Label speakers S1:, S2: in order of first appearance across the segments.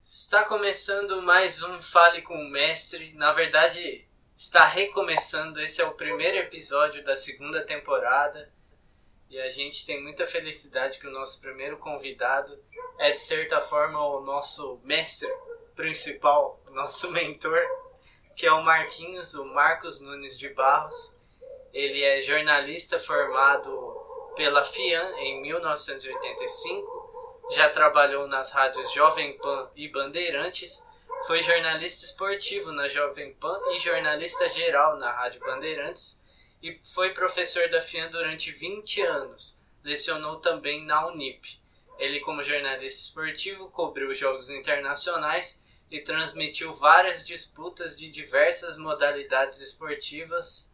S1: Está começando mais um Fale com o Mestre. Na verdade, está recomeçando. Esse é o primeiro episódio da segunda temporada. E a gente tem muita felicidade que o nosso primeiro convidado é, de certa forma, o nosso mestre principal, nosso mentor, que é o Marquinhos, o Marcos Nunes de Barros. Ele é jornalista formado pela FIAN em 1985, já trabalhou nas rádios Jovem Pan e Bandeirantes, foi jornalista esportivo na Jovem Pan e jornalista geral na Rádio Bandeirantes e foi professor da FIAN durante 20 anos. Lecionou também na Unip. Ele, como jornalista esportivo, cobriu jogos internacionais e transmitiu várias disputas de diversas modalidades esportivas.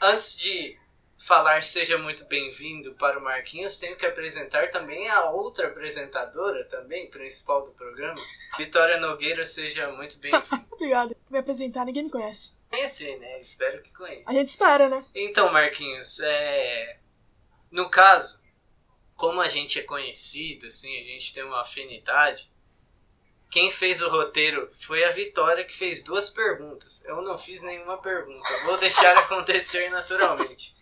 S1: Antes de falar seja muito bem-vindo para o Marquinhos, tenho que apresentar também a outra apresentadora, também principal do programa, Vitória Nogueira, seja muito bem-vinda.
S2: Obrigado. Me apresentar, ninguém me conhece.
S1: Conhecer, né? Espero que conheça.
S2: A gente espera, né?
S1: Então, Marquinhos, é... no caso, como a gente é conhecido, assim, a gente tem uma afinidade, quem fez o roteiro foi a Vitória, que fez duas perguntas. Eu não fiz nenhuma pergunta. Vou deixar acontecer naturalmente.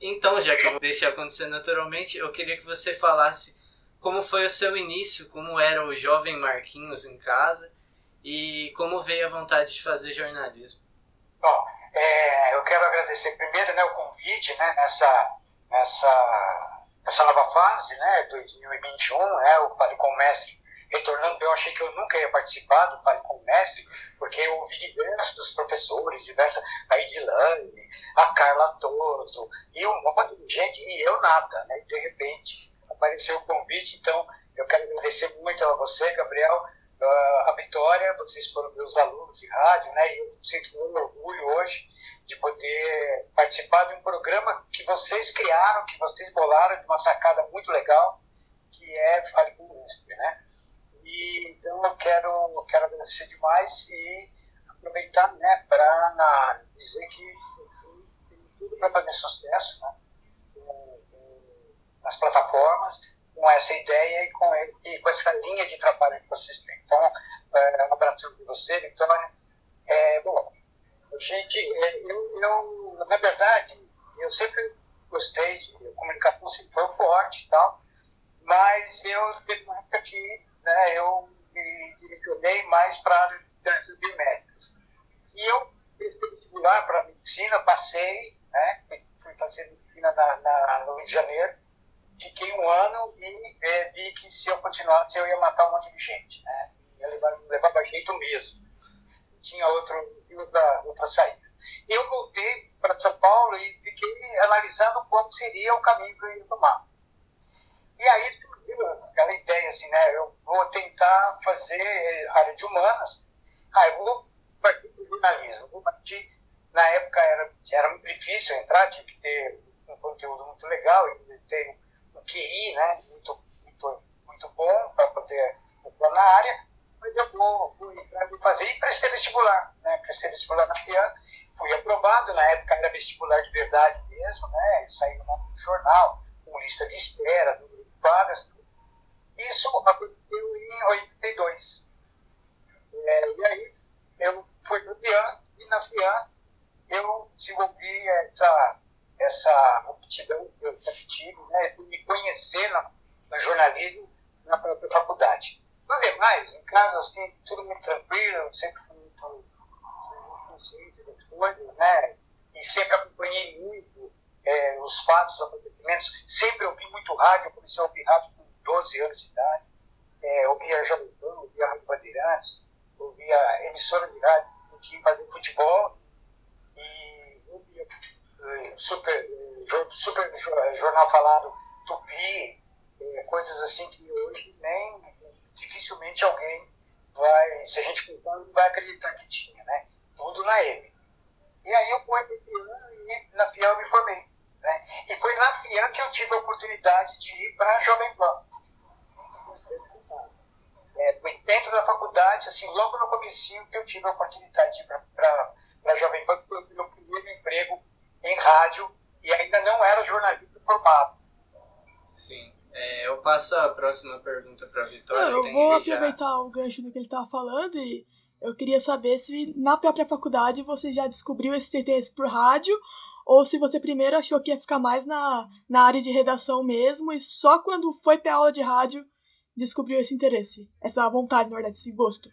S1: Então, já que eu vou deixar acontecer naturalmente, eu queria que você falasse como foi o seu início, como era o jovem Marquinhos em casa e como veio a vontade de fazer jornalismo.
S3: Bom, é, eu quero agradecer primeiro né, o convite né, nessa, nessa, nessa nova fase, né, 2021, né, o Fale com o Mestre retornando, eu achei que eu nunca ia participar do Fale com o Mestre, porque eu ouvi diversos professores, diversas, a Edilane, a Carla Toso, e um monte de gente, e eu nada, né, e de repente apareceu o convite, então eu quero agradecer muito a você, Gabriel, uh, a Vitória, vocês foram meus alunos de rádio, né? E eu sinto muito orgulho hoje de poder participar de um programa que vocês criaram, que vocês bolaram de uma sacada muito legal, que é Fale com o Mestre, né? E, então eu quero, eu quero agradecer demais e aproveitar né, para dizer que eu tenho tudo para fazer sucesso né, nas plataformas, com essa ideia e com, e com essa linha de trabalho que vocês têm. Então, é, um abraço de você, Vitória. É, bom, gente, é, eu, eu, na verdade, eu sempre gostei de comunicação, sempre foi forte e tal, mas eu teve uma época que né, eu me direcionei mais para a área de biomédicas. E eu vestibular para medicina, passei, né, fui fazer medicina na, na, no Rio de Janeiro, fiquei um ano e é, vi que se eu continuasse eu ia matar um monte de gente, né? Ia levar, levava jeito mesmo. Tinha outro, outra, outra saída. Eu voltei para São Paulo e fiquei analisando qual seria o caminho que eu ia tomar. E aí aquela ideia assim, né? Eu vou tentar fazer área de humanas. Ah, eu vou partir para o jornalismo. Vou partir, na época era, era difícil entrar, tinha que ter um conteúdo muito legal ter QI, né, muito, muito, muito bom para poder atuar na área, mas eu vou, vou entrar e fazer e prestei vestibular, né, prestei vestibular na FIAN, fui aprovado, na época era vestibular de verdade mesmo, né, saiu no jornal, com lista de espera, número de vagas. Isso aconteceu em 82. É, e aí eu fui para o FIAN e na FIAN eu desenvolvi essa essa aptidão que eu tive, né, de me conhecer no, no jornalismo na própria faculdade. No demais, em casa, assim, tudo muito tranquilo, sempre fui muito, consciente das coisas, né, e sempre acompanhei muito é, os fatos, os acontecimentos, sempre ouvi muito rádio, eu comecei a ouvir rádio 12 anos de idade, é, ouvia Pan, ouvia Rádio Bandeirantes, ouvia emissora de rádio que fazia futebol, e ouvia super, super jornal falado tupi, é, coisas assim que hoje nem dificilmente alguém vai, se a gente contar, não vai acreditar que tinha, né? Tudo na M. E aí eu fui para Fian e na FIAN eu me formei. Né? E foi na FIAN que eu tive a oportunidade de ir para a Jovem Pan. É, dentro da faculdade, assim, logo no começo que eu tive a oportunidade de ir para a Jovem Pan, foi o meu primeiro emprego rádio e ainda não era jornalista formado.
S1: Sim. É, eu passo a próxima pergunta para a Vitória.
S2: Eu vou aproveitar já... o gancho do que ele estava falando e eu queria saber se na própria faculdade você já descobriu esse interesse por rádio ou se você primeiro achou que ia ficar mais na, na área de redação mesmo e só quando foi para aula de rádio descobriu esse interesse, essa vontade, na verdade, esse gosto.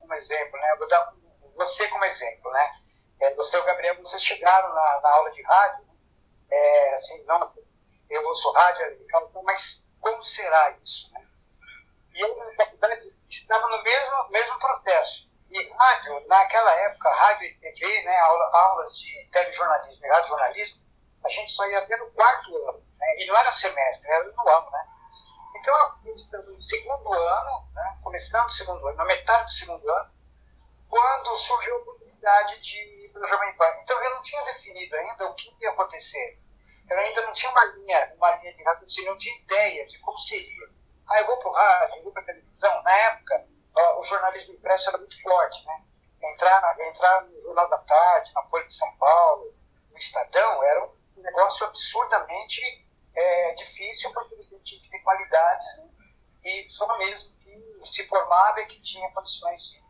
S3: Um exemplo, né? Eu vou dar você como exemplo, né? É, você e o Gabriel, vocês chegaram na, na aula de rádio, é, assim, não, eu ouço rádio, mas como será isso? Né? E eu, na faculdade, estava no mesmo, mesmo processo. E rádio, naquela época, rádio e TV, né, aula, aulas de telejornalismo e radiojornalismo, a gente só ia ver no quarto ano. Né, e não era semestre, era no ano, né? Então, no segundo ano, né, começando o segundo ano, na metade do segundo ano, quando surgiu a oportunidade de ir para o Jovem Pan. Então, eu não tinha definido ainda o que ia acontecer. Eu ainda não tinha uma linha, uma linha de raciocínio, não tinha ideia de como seria. Ah, eu vou para o rádio, eu vou para a televisão. Na época, o jornalismo impresso era muito forte, né? Entrar, entrar no Jornal da Tarde, na Folha de São Paulo, no Estadão, era um negócio absurdamente é, difícil, porque ele tinha que ter qualidades, né? e só mesmo que se formava e que tinha condições de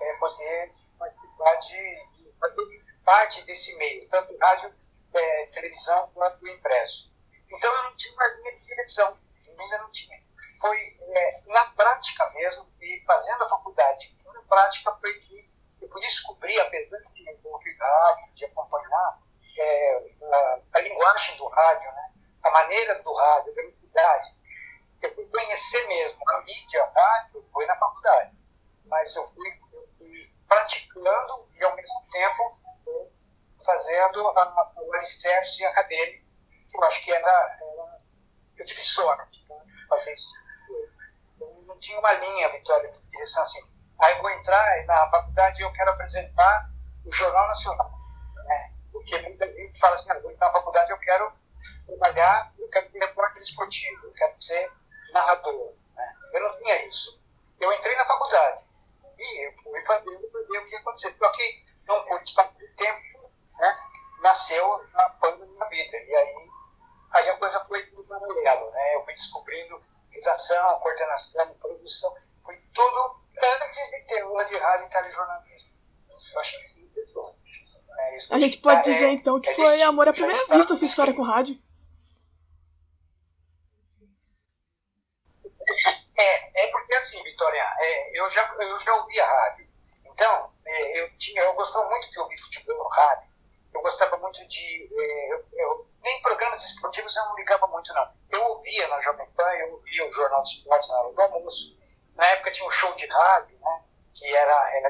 S3: é, poder participar de, de fazer parte desse meio, tanto rádio, é, televisão quanto impresso. Então eu não tinha uma linha de televisão, ainda não tinha foi é, na prática mesmo, e fazendo a faculdade na prática foi que eu pude descobrir, apesar de rádio, de acompanhar é, a, a, linguagem do rádio, né, a maneira do rádio, a velocidade, eu fui conhecer mesmo a mídia, a rádio, foi na faculdade, mas eu fui, eu fui praticando e ao mesmo tempo fazendo a, a, o alicerce acadêmico, que eu acho que era, era eu tive sorte né, fazer isso não tinha uma linha, Vitória, de direção assim. Aí vou entrar na faculdade e eu quero apresentar o Jornal Nacional. Né? Porque muita gente fala assim, ah, vou entrar na faculdade eu quero trabalhar, eu quero ser repórter esportivo, eu quero ser narrador. Né? Eu não tinha isso. Eu entrei na faculdade e eu fui fazendo para ver o que ia acontecer. Só que num curto espaço de tempo, né, nasceu a panda na vida. E aí, aí a coisa foi no paralelo. Né? Eu fui descobrindo redação, coordenação, produção, foi tudo antes de ter aula de rádio e telejornalismo. Eu achei que pessoa.
S2: É, a gente pode é, dizer então que é foi amor à primeira vista essa história com rádio.
S3: É, é porque assim, Vitória, é, eu, já, eu já ouvia rádio. Então, é, eu, tinha, eu gostava muito de ouvir futebol no rádio. Eu gostava muito de. É, eu, eu, nem programas esportivos eu não ligava muito, não. Eu ouvia na Jovem Pan, eu ouvia o Jornal dos Esportes na hora do almoço. Na época tinha um show de rádio, né? Que era, era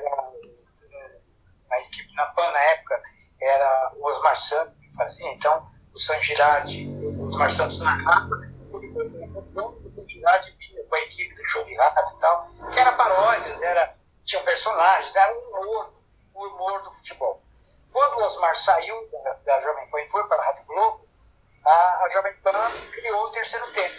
S3: a equipe na PAN na época era o Osmar Santos que fazia, então o San Girardi, o Osmar Santos narrava, o Girardi vinha com a equipe do show de rádio e tal, que era paródias, era, tinham personagens, era o humor, o humor do futebol. Quando o Osmar saiu da, da Jovem Pan e foi para a Rádio Globo, a, a Jovem Pan criou o terceiro tempo,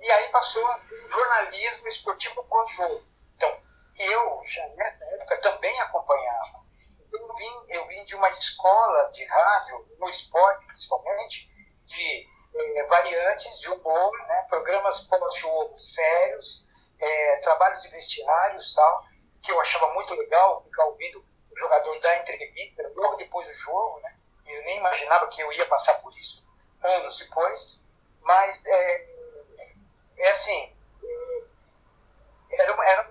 S3: e aí passou o jornalismo esportivo pós-jogo. Então, eu, já nessa época, também acompanhava. Eu vim, eu vim de uma escola de rádio, no esporte principalmente, de eh, variantes de humor, né, programas pós-jogo sérios, eh, trabalhos de vestiários tal, que eu achava muito legal ficar ouvindo jogador dar entrevista logo depois do jogo, né? Eu nem imaginava que eu ia passar por isso anos depois, mas é, é assim, era, era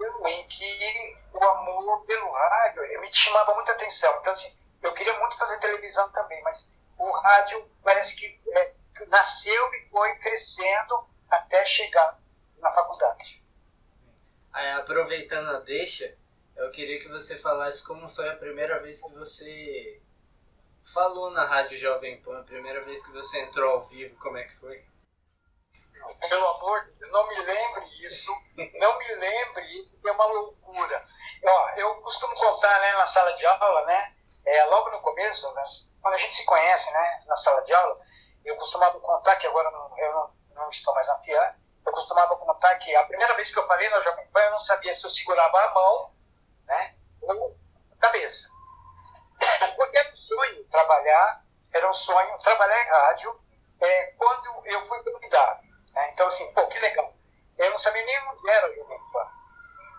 S3: um em que o amor pelo rádio me chamava muita atenção. Então, assim, eu queria muito fazer televisão também, mas o rádio parece que é, nasceu e foi crescendo até chegar na faculdade.
S1: Aí, aproveitando a deixa, eu queria que você falasse como foi a primeira vez que você falou na Rádio Jovem Pan, a primeira vez que você entrou ao vivo, como é que foi?
S3: Pelo amor de Deus, não me lembre isso, não me lembre isso, é uma loucura. Ó, eu costumo contar né, na sala de aula, né, é, logo no começo, né, quando a gente se conhece né, na sala de aula, eu costumava contar, que agora não, eu não, não estou mais na FIA, eu costumava contar que a primeira vez que eu falei na Jovem Pan, eu não sabia se eu segurava a mão né? Ou cabeça. trabalhar, era um sonho trabalhar em rádio é, quando eu fui convidado. Né? Então, assim, pô, que legal. Eu não sabia nem onde era o Jovem Pan.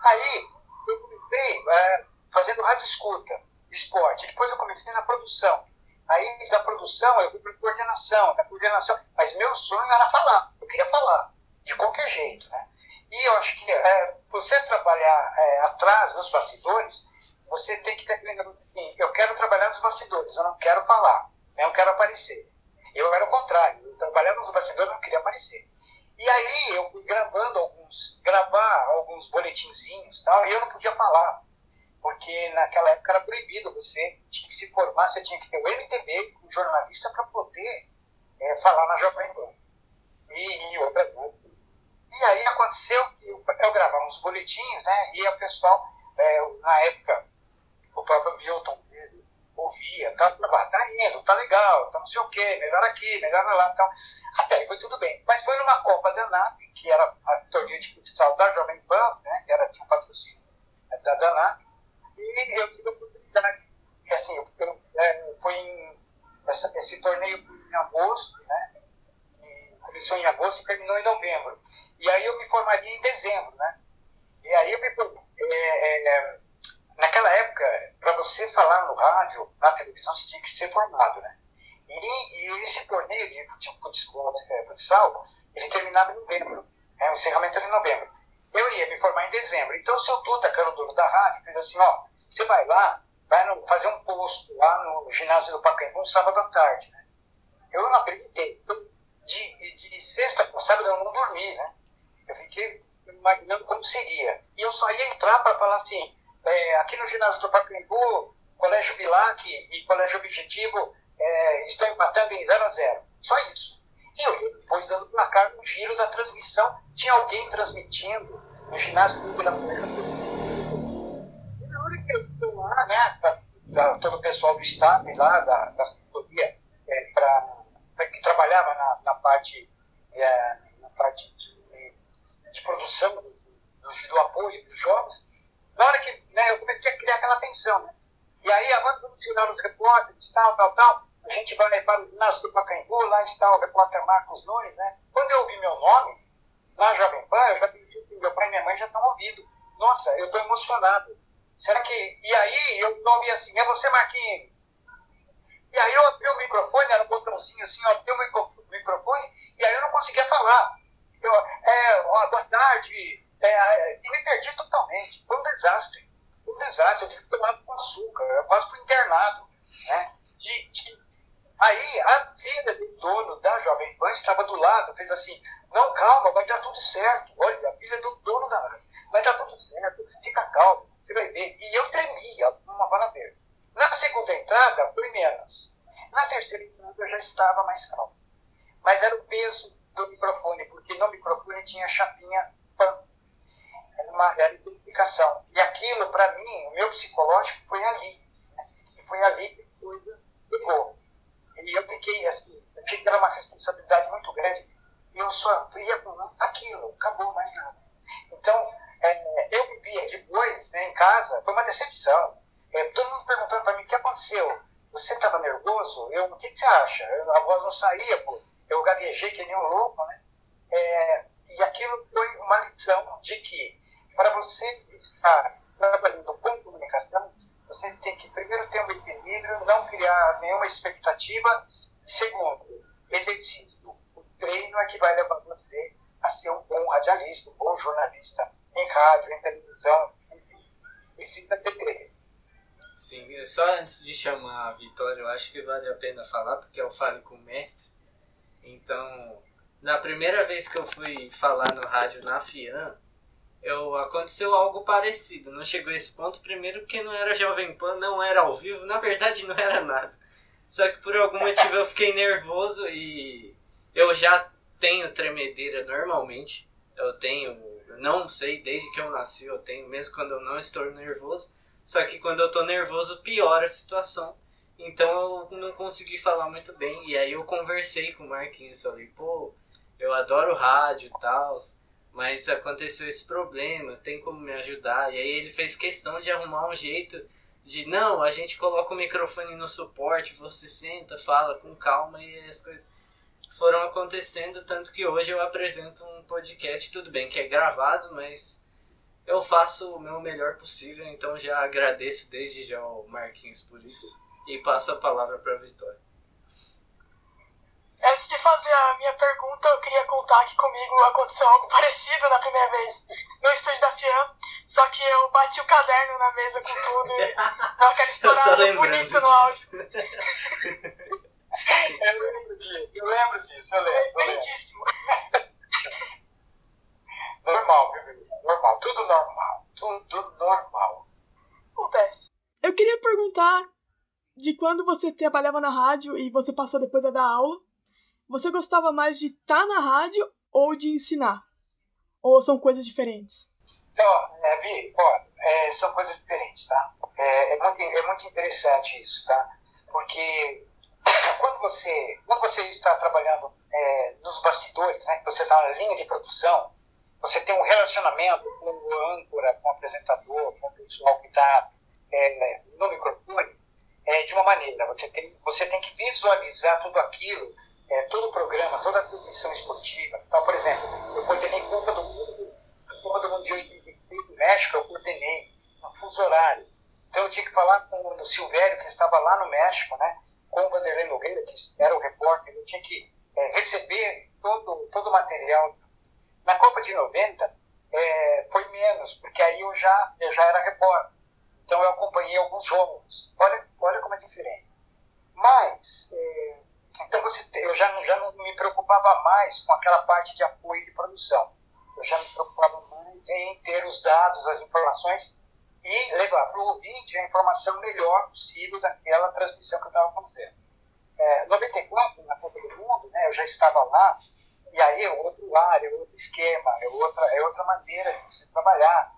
S3: Aí, eu comecei é, fazendo rádio escuta, esporte. Depois eu comecei na produção. Aí, da produção, eu fui para coordenação. Da coordenação, mas meu sonho era falar. Eu queria falar, de qualquer jeito, né? E eu acho que é, você trabalhar é, atrás, nos bastidores, você tem que ter assim, eu quero trabalhar nos bastidores, eu não quero falar, eu não quero aparecer. Eu era o contrário, eu trabalhava nos bastidores, eu não queria aparecer. E aí eu fui gravando alguns, gravar alguns boletinzinhos tal, e eu não podia falar, porque naquela época era proibido, você tinha que se formar, você tinha que ter o MTB, um jornalista, para poder é, falar na Jovem Pan. E, e outras coisas. E aí aconteceu que eu, eu gravava uns boletins, né, e o pessoal, é, na época, o próprio Milton ouvia, tá, tá indo, tá legal, tá não sei o quê, melhor aqui, melhor lá, então, até aí foi tudo bem. Mas foi numa Copa da NAP, que era a torneio de futsal da Jovem Pan, né, que era, tinha patrocínio da DANAP, e eu tive a oportunidade, assim, eu, eu, é, foi em, essa, esse torneio em agosto, né, começou em agosto e terminou em novembro. E aí eu me formaria em dezembro, né, e aí eu me é, é, naquela época, para você falar no rádio, na televisão, você tinha que ser formado, né? E, e esse torneio de futsal, é, futsal, ele terminava em novembro, é, o encerramento era em novembro. Eu ia me formar em dezembro. Então, o seu que era o dono da rádio, fez assim, ó, você vai lá, vai no, fazer um posto lá no ginásio do Pacaembu, sábado à tarde, né? Eu não acreditei. De, de sexta para sábado eu não dormi, né? Eu fiquei imaginando como seria. E eu só ia entrar para falar assim, é, aqui no ginásio do Pacaembu, Colégio Bilac e Colégio Objetivo é, estão empatando em 0 a 0 Só isso. E eu depois dando placar no giro da transmissão, tinha alguém transmitindo no ginásio do Ibirapuera. E na hora que eu estou lá, né, da, da, todo o pessoal do staff lá, da, da assessoria, é, pra, pra, que trabalhava na, na parte, é, na parte de produção do, do, apoio dos jogos, na hora que né, eu comecei a criar aquela tensão, né? E aí, agora vamos tirar os repórteres, tal, tal, tal. A gente vai para o ginásio do Pacaembu, lá está o repórter Marcos Nunes, né? Quando eu ouvi meu nome, na Jovem Pan, eu já pensei que meu pai e minha mãe já estão ouvindo. Nossa, eu estou emocionado. Será que. E aí, eu ouvi assim: é você, Marquinhos? E aí, eu abri o microfone, era um botãozinho assim, eu abri o microfone, e aí eu não conseguia falar. Eu, é, ó, boa tarde, é, e me perdi totalmente. Foi um desastre. Foi um desastre. Eu tive que tomar com açúcar. Eu quase fui internado. Né? Aí a filha do dono da Jovem Pan estava do lado, fez assim: Não, calma, vai dar tudo certo. Olha, a filha do dono da. Vai dar tudo certo, fica calmo, você vai ver. E eu tremia, uma bala verde. Na segunda entrada, foi menos. Na terceira entrada, eu já estava mais calmo. Mas era o peso do microfone, porque no microfone tinha chapinha PAN uma identificação. E aquilo, para mim, o meu psicológico foi ali. Né? E foi ali que a coisa pegou. E eu fiquei assim, eu que era uma responsabilidade muito grande. E eu só ia com aquilo, acabou mais nada. Então, é, eu vivia depois, né, em casa, foi uma decepção. É, todo mundo perguntando para mim o que aconteceu. Você estava nervoso? Eu, o que, que você acha? Eu, a voz não saía, pô. Eu gaguejei que nem um louco, né? É, e aquilo foi uma lição de que para você estar trabalhando com comunicação, você tem que primeiro ter um equilíbrio, não criar nenhuma expectativa. Segundo, exercício. O treino é que vai levar você a ser um bom radialista, um bom jornalista em rádio, em televisão, enfim. Precisa ter treino.
S1: Sim, só antes de chamar a Vitória, eu acho que vale a pena falar, porque eu falo com o mestre. Então, na primeira vez que eu fui falar no rádio na FIAN, eu, aconteceu algo parecido. Não chegou a esse ponto, primeiro porque não era Jovem Pan, não era ao vivo, na verdade não era nada. Só que por algum motivo eu fiquei nervoso e eu já tenho tremedeira normalmente. Eu tenho, não sei, desde que eu nasci eu tenho, mesmo quando eu não estou nervoso. Só que quando eu estou nervoso piora a situação. Então eu não consegui falar muito bem. E aí eu conversei com o Marquinhos, falei, pô, eu adoro rádio e tal mas aconteceu esse problema, tem como me ajudar? E aí ele fez questão de arrumar um jeito de não, a gente coloca o microfone no suporte, você senta, fala com calma e as coisas foram acontecendo, tanto que hoje eu apresento um podcast, tudo bem que é gravado, mas eu faço o meu melhor possível, então já agradeço desde já ao Marquinhos por isso e passo a palavra para a Vitória.
S2: Antes de fazer a minha pergunta, eu queria contar que comigo aconteceu algo parecido na primeira vez no estúdio da FIAM, só que eu bati o caderno na mesa com tudo e deu aquela estourada bonita no áudio.
S3: eu lembro disso, eu lembro disso, eu lembro.
S2: É lindíssimo.
S3: normal, viu, normal, tudo normal, tudo normal.
S2: Acontece. Eu queria perguntar de quando você trabalhava na rádio e você passou depois a dar aula, você gostava mais de estar tá na rádio ou de ensinar? Ou são coisas diferentes?
S3: Então, é, Vi, ó, é, são coisas diferentes, tá? É, é, muito, é muito interessante isso, tá? Porque quando você, quando você está trabalhando é, nos bastidores, né, você está na linha de produção, você tem um relacionamento com o âncora, com o apresentador, com o pessoal que está é, no microfone, é, de uma maneira. Você tem, você tem que visualizar tudo aquilo é, todo o programa, toda a transmissão esportiva. Então, por exemplo, eu coordenei Copa do Mundo, Copa do Mundo de 86 no México, eu coordenei no fuso horário. Então, eu tinha que falar com o Silvério, que estava lá no México, né, com o Vanderlei Nogueira, que era o repórter, eu tinha que é, receber todo, todo o material. Na Copa de 90, é, foi menos, porque aí eu já, eu já era repórter. Então, eu acompanhei alguns jogos. Olha, olha como é diferente. Mas, é, então você, eu já, já não me preocupava mais com aquela parte de apoio de produção. Eu já me preocupava mais em ter os dados, as informações e levar para o ouvinte a informação melhor possível daquela transmissão que eu estava fazendo. É, 94, na Copa do Mundo, né, eu já estava lá, e aí é outro ar, é outro esquema, é outra, é outra maneira de você trabalhar.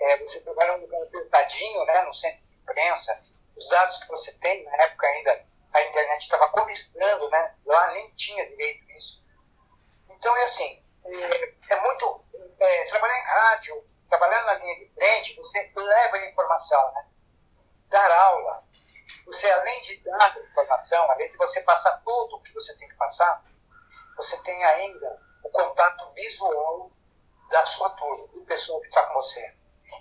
S3: É, você trabalha num lugar apertadinho, né, no centro de imprensa, os dados que você tem, na época ainda a internet estava começando, né? Lá nem tinha direito isso. Então é assim, é, é muito é, trabalhar em rádio, trabalhar na linha de frente, você leva a informação, né? Dar aula, você além de dar informação, além de você passar tudo o que você tem que passar, você tem ainda o contato visual da sua turma, do pessoal que está com você.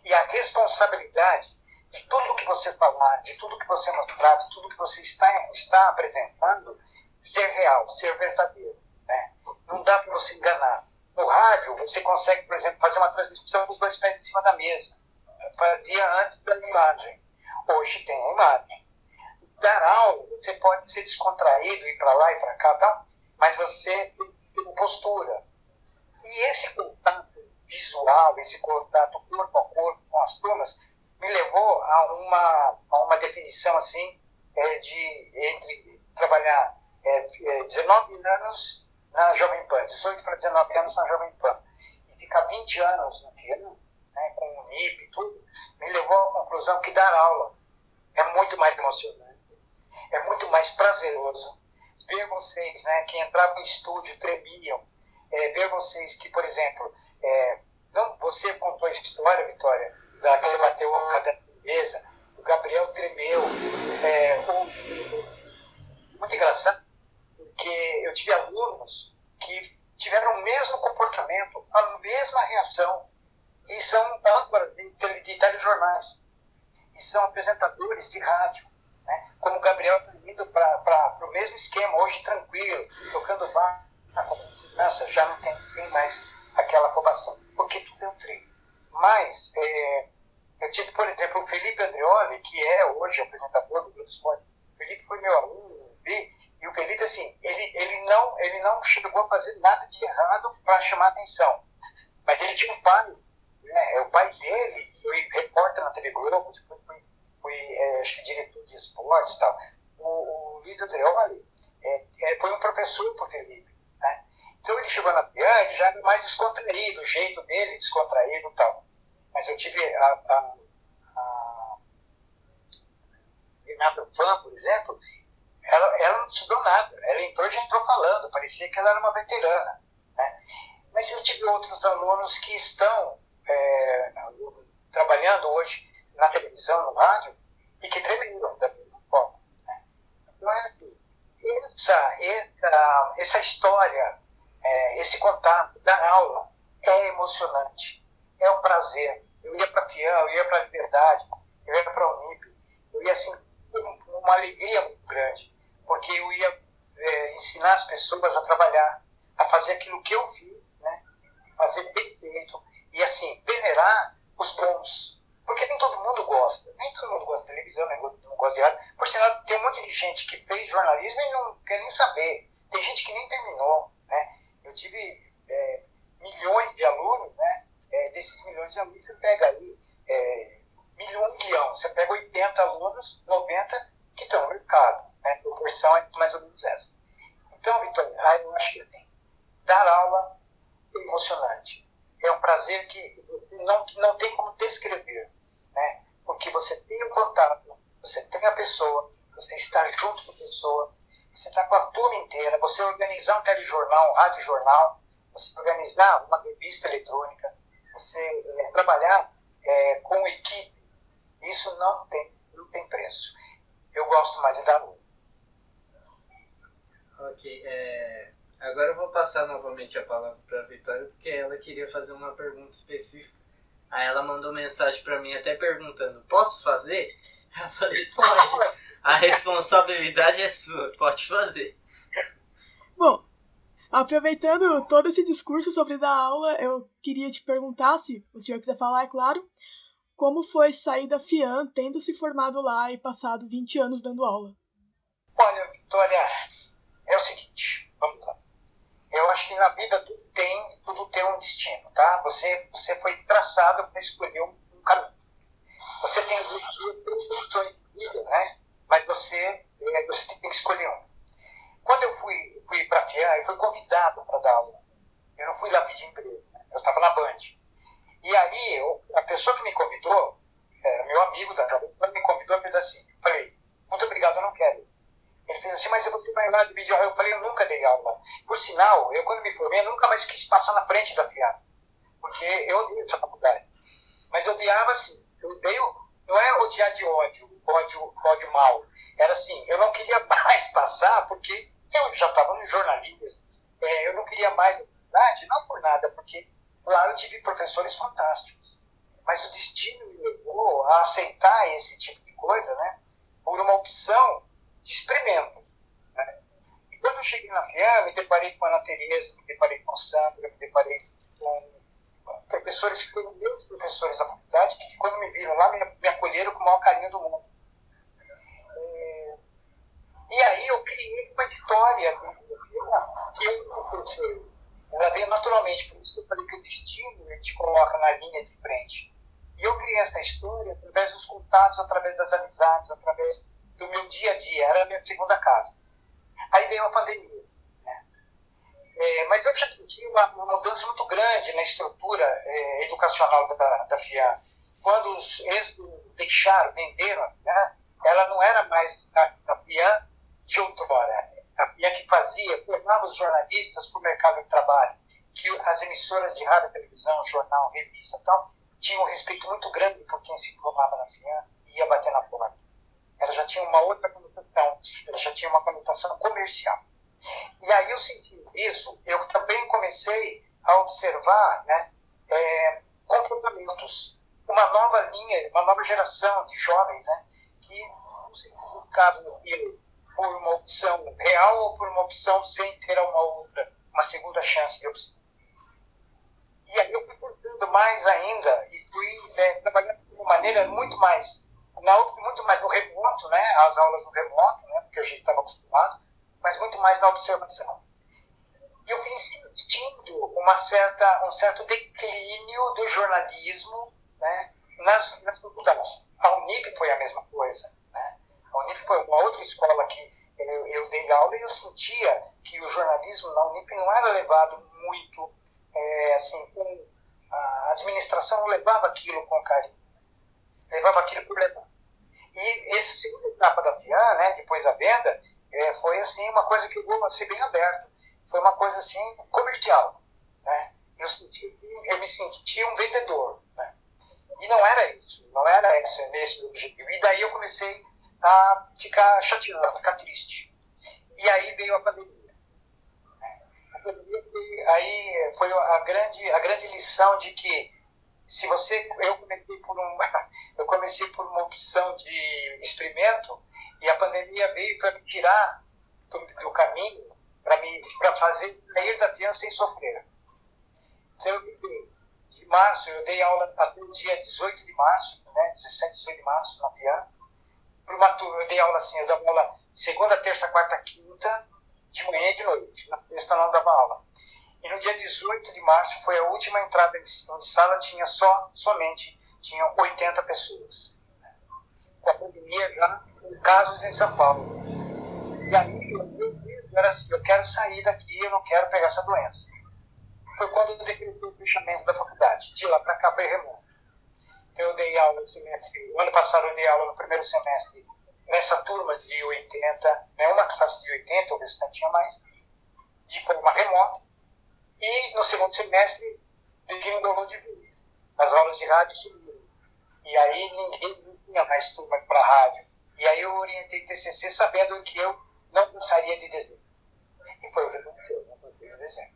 S3: E a responsabilidade de tudo que você falar, de tudo que você mostrar, de tudo que você está, está apresentando, ser real, ser verdadeiro. Né? Não dá para você enganar. No rádio, você consegue, por exemplo, fazer uma transmissão com os dois pés em cima da mesa. Fazia antes da imagem. Hoje tem a imagem. Dar aula, você pode ser descontraído, ir para lá e para cá, tá? mas você tem postura. E esse contato visual, esse contato corpo a corpo com as turmas, me levou a uma, a uma definição assim é, de entre trabalhar é, 19 é, anos na Jovem Pan, 18 para 19 anos na Jovem Pan, e ficar 20 anos no piano, né, com o NIP e tudo, me levou à conclusão que dar aula é muito mais emocionante, é muito mais prazeroso. Ver vocês né, que entravam no estúdio tremiam, é, ver vocês que, por exemplo, é, não, você contou a história, Vitória, da que você bateu a cadeira na mesa, o Gabriel tremeu. É, muito engraçado, porque eu tive alunos que tiveram o mesmo comportamento, a mesma reação, e são âncoras de, de telejornais, e são apresentadores de rádio. Né? Como o Gabriel está indo para o mesmo esquema, hoje tranquilo, tocando bar, com segurança, já não tem, tem mais aquela afobação, porque tudo é um treino. Mas, é, eu tive, por exemplo, o Felipe Andreoli, que é hoje apresentador do Globo Esporte. O Felipe foi meu aluno, vi, e o Felipe, assim, ele, ele, não, ele não chegou a fazer nada de errado para chamar atenção. Mas ele tinha um pai, né? É o pai dele, foi repórter na TV Globo, depois foi, foi é, acho que diretor de esportes e tal. O, o Luiz Andreoli é, é, foi um professor para o Felipe. Então ele chegou na PIA, ele já mais descontraído, o jeito dele descontraído e tal. Mas eu tive a, a, a Renata Fan, por exemplo, ela, ela não estudou nada. Ela entrou e já entrou falando, parecia que ela era uma veterana. Né? Mas eu tive outros alunos que estão é, trabalhando hoje na televisão, no rádio, e que tremeram da mesma forma. Né? Então, é assim, essa, essa, essa história, é, esse contato da aula é emocionante, é um prazer. Eu ia para a FIAM, eu ia para a Liberdade, eu ia para a Unip, eu ia assim, com uma alegria muito grande, porque eu ia é, ensinar as pessoas a trabalhar, a fazer aquilo que eu fiz, né? fazer bem feito, e assim, venerar os bons. Porque nem todo mundo gosta, nem todo mundo gosta de televisão, nem todo mundo gosta de rádio. Por sinal, tem um monte de gente que fez jornalismo e não quer nem saber. Tem gente que nem terminou. Né? Eu tive é, milhões de alunos, né? É, desses milhões de alunos, você pega aí é, milhão, milhão, você pega 80 alunos, 90 que estão no mercado. Né? A proporção é mais ou menos essa. Então, Vitor, eu acho que assim, dar aula é emocionante. É um prazer que não, não tem como descrever. Né? Porque você tem o contato, você tem a pessoa, você está junto com a pessoa, você está com a turma inteira, você organizar um telejornal, um radiojornal, você organizar uma revista eletrônica, você é, trabalhar é, com equipe, isso não tem, não tem preço. Eu gosto mais de dar.
S1: Ok, é, agora eu vou passar novamente a palavra para a Vitória, porque ela queria fazer uma pergunta específica. Aí ela mandou mensagem para mim até perguntando: posso fazer? Eu falei: pode. A responsabilidade é sua, pode fazer.
S2: Bom, Aproveitando todo esse discurso sobre dar aula, eu queria te perguntar, se o senhor quiser falar, é claro, como foi sair da FIAN, tendo se formado lá e passado 20 anos dando aula?
S3: Olha, Vitória, é o seguinte, vamos lá. Eu acho que na vida tudo tem, tudo tem um destino, tá? Você, você foi traçado para escolher um, um, caminho. Você tem duas opções de vida, né? Mas você, é, você tem que escolher um. Quando eu fui, fui para a FIA, eu fui convidado para dar aula. Eu não fui lá pedir emprego, né? eu estava na Band. E aí, a pessoa que me convidou, era meu amigo da Band, me convidou, fez assim: eu falei, muito obrigado, eu não quero. Ele fez assim, mas você vai lá de vídeo Eu falei, eu nunca dei aula. Por sinal, eu quando me formei, eu nunca mais quis passar na frente da FIA, porque eu odeio essa faculdade. Mas eu odiava assim, eu odeio, não é odiar de ódio, ódio, ódio mal. Era assim, eu não queria mais passar, porque eu já estava no jornalismo, é, eu não queria mais faculdade, não por nada, porque lá eu tive professores fantásticos. Mas o destino me levou a aceitar esse tipo de coisa, né? Por uma opção de experimento. Né? E quando eu cheguei na FIA, me deparei com a Ana Tereza, me deparei com a Sandra, me deparei com professores que foram meus professores da faculdade, que quando me viram lá, me, me acolheram com o maior carinho do mundo. E aí eu criei uma história que eu pensei. Ela veio naturalmente, por isso que eu falei que o destino te coloca na linha de frente. E eu criei essa história através dos contatos, através das amizades, através do meu dia a dia. Era a minha segunda casa. Aí veio a pandemia. É, mas eu já senti uma, uma, mudança muito grande na estrutura é, educacional da, da FIA. Quando os ex deixaram, venderam, né? ela não era mais a, a FIA de outrora, e a que fazia, formava os jornalistas para o mercado de trabalho, que as emissoras de rádio, televisão, jornal, revista tal, tinham um respeito muito grande por quem se formava na FIAN e ia bater na porta. Ela já tinha uma outra conotação, ela já tinha uma conotação comercial. E aí eu senti isso, eu também comecei a observar né, é, comportamentos, uma nova linha, uma nova geração de jovens né, que não se aquilo por uma opção real ou por uma opção sem ter uma outra, uma segunda chance de opção. E aí eu fui curtindo mais ainda e fui é, trabalhando de uma maneira muito mais, na, muito mais no remoto, né, as aulas no remoto, né, porque eu já estava acostumado, mas muito mais na observação. E eu fui sentindo uma certa, um certo declínio do jornalismo né, nas, nas faculdades. A Unip foi a mesma coisa. A Unip foi uma outra escola que eu, eu dei aula e eu sentia que o jornalismo na Unip não era levado muito, é, assim, com a administração não levava aquilo com carinho, levava aquilo por levar. E essa segunda etapa da FIA, né, depois da venda, é, foi assim uma coisa que eu vou ser bem aberto, foi uma coisa assim comercial, né? Eu, senti, eu me senti um vendedor, né? E não era isso, não era esse, nesse objetivo. E daí eu comecei a ficar chateado, a ficar triste. E aí veio a pandemia. A pandemia aí foi a grande, a grande lição de que se você eu comecei por um eu comecei por uma opção de experimento e a pandemia veio para me tirar do, do caminho para me para fazer sair da criança sem sofrer. Então eu de março eu dei aula até o dia 18 de março né 17 18 de março na piano para uma turma eu dei aula assim eu dava aula segunda terça quarta quinta de manhã e de noite. Na sexta não dava aula. E no dia 18 de março foi a última entrada de sala, tinha só, somente, tinha 80 pessoas. Com a pandemia já, casos em São Paulo. E aí eu, era assim, eu quero sair daqui, eu não quero pegar essa doença. Foi quando eu decretei o fechamento da faculdade. De lá para cá foi remoto. Então eu dei aula no semestre, ano passado eu dei aula no primeiro semestre nessa turma de 80, né, uma classe de 80, o restante tinha mais, de forma remota. E no segundo semestre, vingou de vez. As aulas de rádio sumiram. E aí ninguém tinha mais turma para rádio. E aí eu orientei TCC sabendo que eu não passaria de dezembro. E foi o que aconteceu, não passei de dezembro.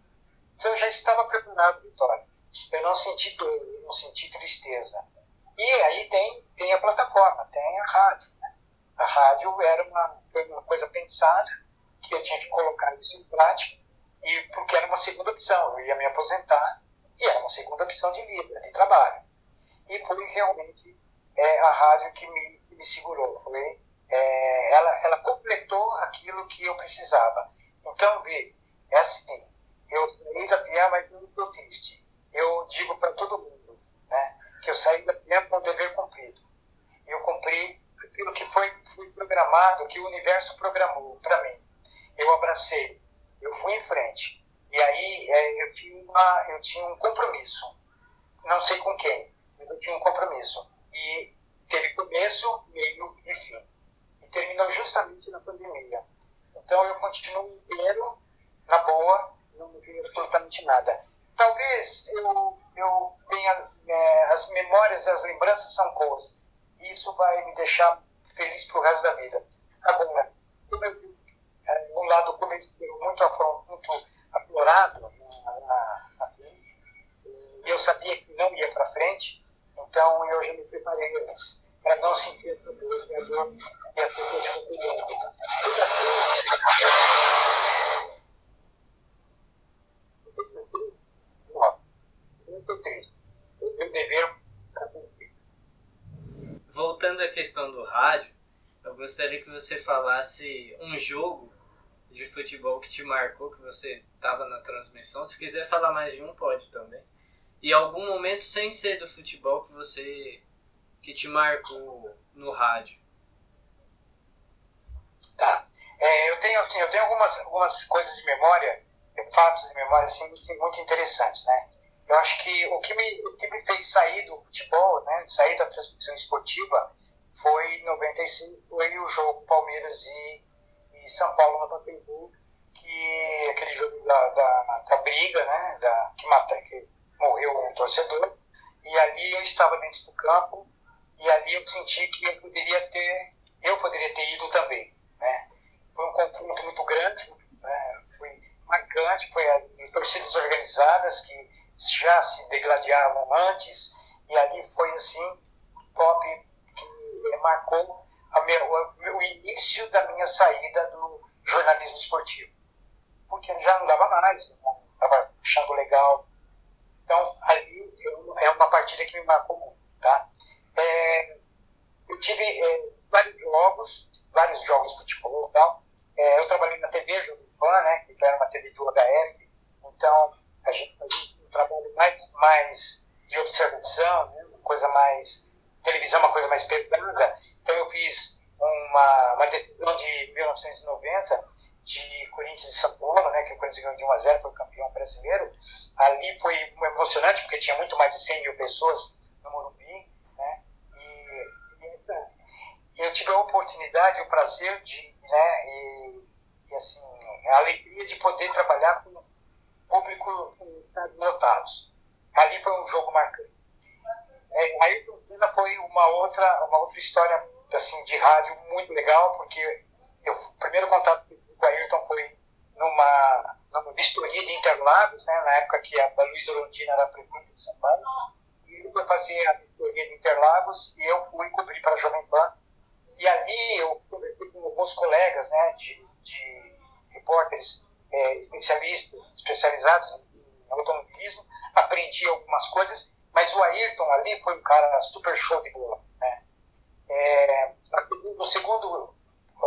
S3: Então eu já estava preparado, Vitória. Eu não senti dor, eu não senti tristeza. E aí tem, tem a plataforma, tem a rádio. Né? A rádio era uma, foi uma coisa pensada, que eu tinha que colocar isso em prática e porque era uma segunda opção, eu ia me aposentar e era uma segunda opção de vida, de trabalho. E foi realmente é, a rádio que me, me segurou, foi, é, ela, ela completou aquilo que eu precisava. Então, vê, é assim, eu saí da PIA, mas não estou triste. Eu digo para todo mundo né, que eu saí da PIA com o dever cumprido. Eu cumpri aquilo que foi, foi programado, que o universo programou para mim. Eu abracei eu fui em frente. E aí é, eu, tinha uma, eu tinha um compromisso. Não sei com quem, mas eu tinha um compromisso. E teve começo, meio e fim. E terminou justamente na pandemia. Então eu continuo inteiro, na boa, não vi absolutamente nada. Talvez eu, eu tenha. É, as memórias, as lembranças são boas. E isso vai me deixar feliz pro resto da vida. Agora, como eu é, um lado comercial muito, muito aflorado na, na, e eu sabia que não ia para frente, então eu já me preparei antes para não sentir essa dor e a dor e as pessoas continuam.
S1: Voltando à questão do rádio, eu gostaria que você falasse um jogo de futebol que te marcou, que você estava na transmissão. Se quiser falar mais de um, pode também. E algum momento sem ser do futebol que você que te marcou no rádio.
S3: Tá. É, eu tenho assim, eu tenho algumas, algumas coisas de memória, fatos de memória assim muito, interessantes, né? Eu acho que o que me o que me fez sair do futebol, né, sair da transmissão esportiva, foi em 95, foi o jogo Palmeiras e são Paulo no Pacaembu, que aquele jogo da, da, da briga, né, da, que, mata, que morreu um torcedor, e ali eu estava dentro do campo, e ali eu senti que eu poderia ter, eu poderia ter ido também, né. Foi um confronto muito grande, né, foi marcante, foi ali, torcidas organizadas que já se degladiavam antes, e ali foi assim, top, que marcou o início da minha saída do jornalismo esportivo. Porque já não dava mais, estava achando legal. Então, ali é uma partida que me marcou muito. Tá? É, eu tive é, vários jogos, vários jogos de futebol e tal. É, eu trabalhei na TV Jovem né, que era uma TV de UHF, então a gente fazia um trabalho mais, mais de observação, né, uma coisa mais. televisão, uma coisa mais pesada então eu fiz uma, uma decisão de 1990 de Corinthians e São Paulo, né, que o Corinthians ganhou de 1 a 0, foi campeão brasileiro. Ali foi emocionante, porque tinha muito mais de 100 mil pessoas no Morumbi. Né, e, e eu tive a oportunidade, o prazer de, né, e, e assim, a alegria de poder trabalhar com público lotados. Ali foi um jogo marcante. é, Senna foi uma outra, uma outra história assim, de rádio muito legal, porque eu, o primeiro contato com o Ayrton foi numa, numa vistoria de Interlagos, né, na época que a Luísa Londina era prefeita de São Paulo. E ele foi fazer a vistoria de Interlagos e eu fui cobrir para a Jovem Pan. E ali eu conversei com alguns colegas né, de, de repórteres é, especialistas, especializados em automobilismo, aprendi algumas coisas, mas o Ayrton ali foi um cara super show de bola. Né? É, o, segundo,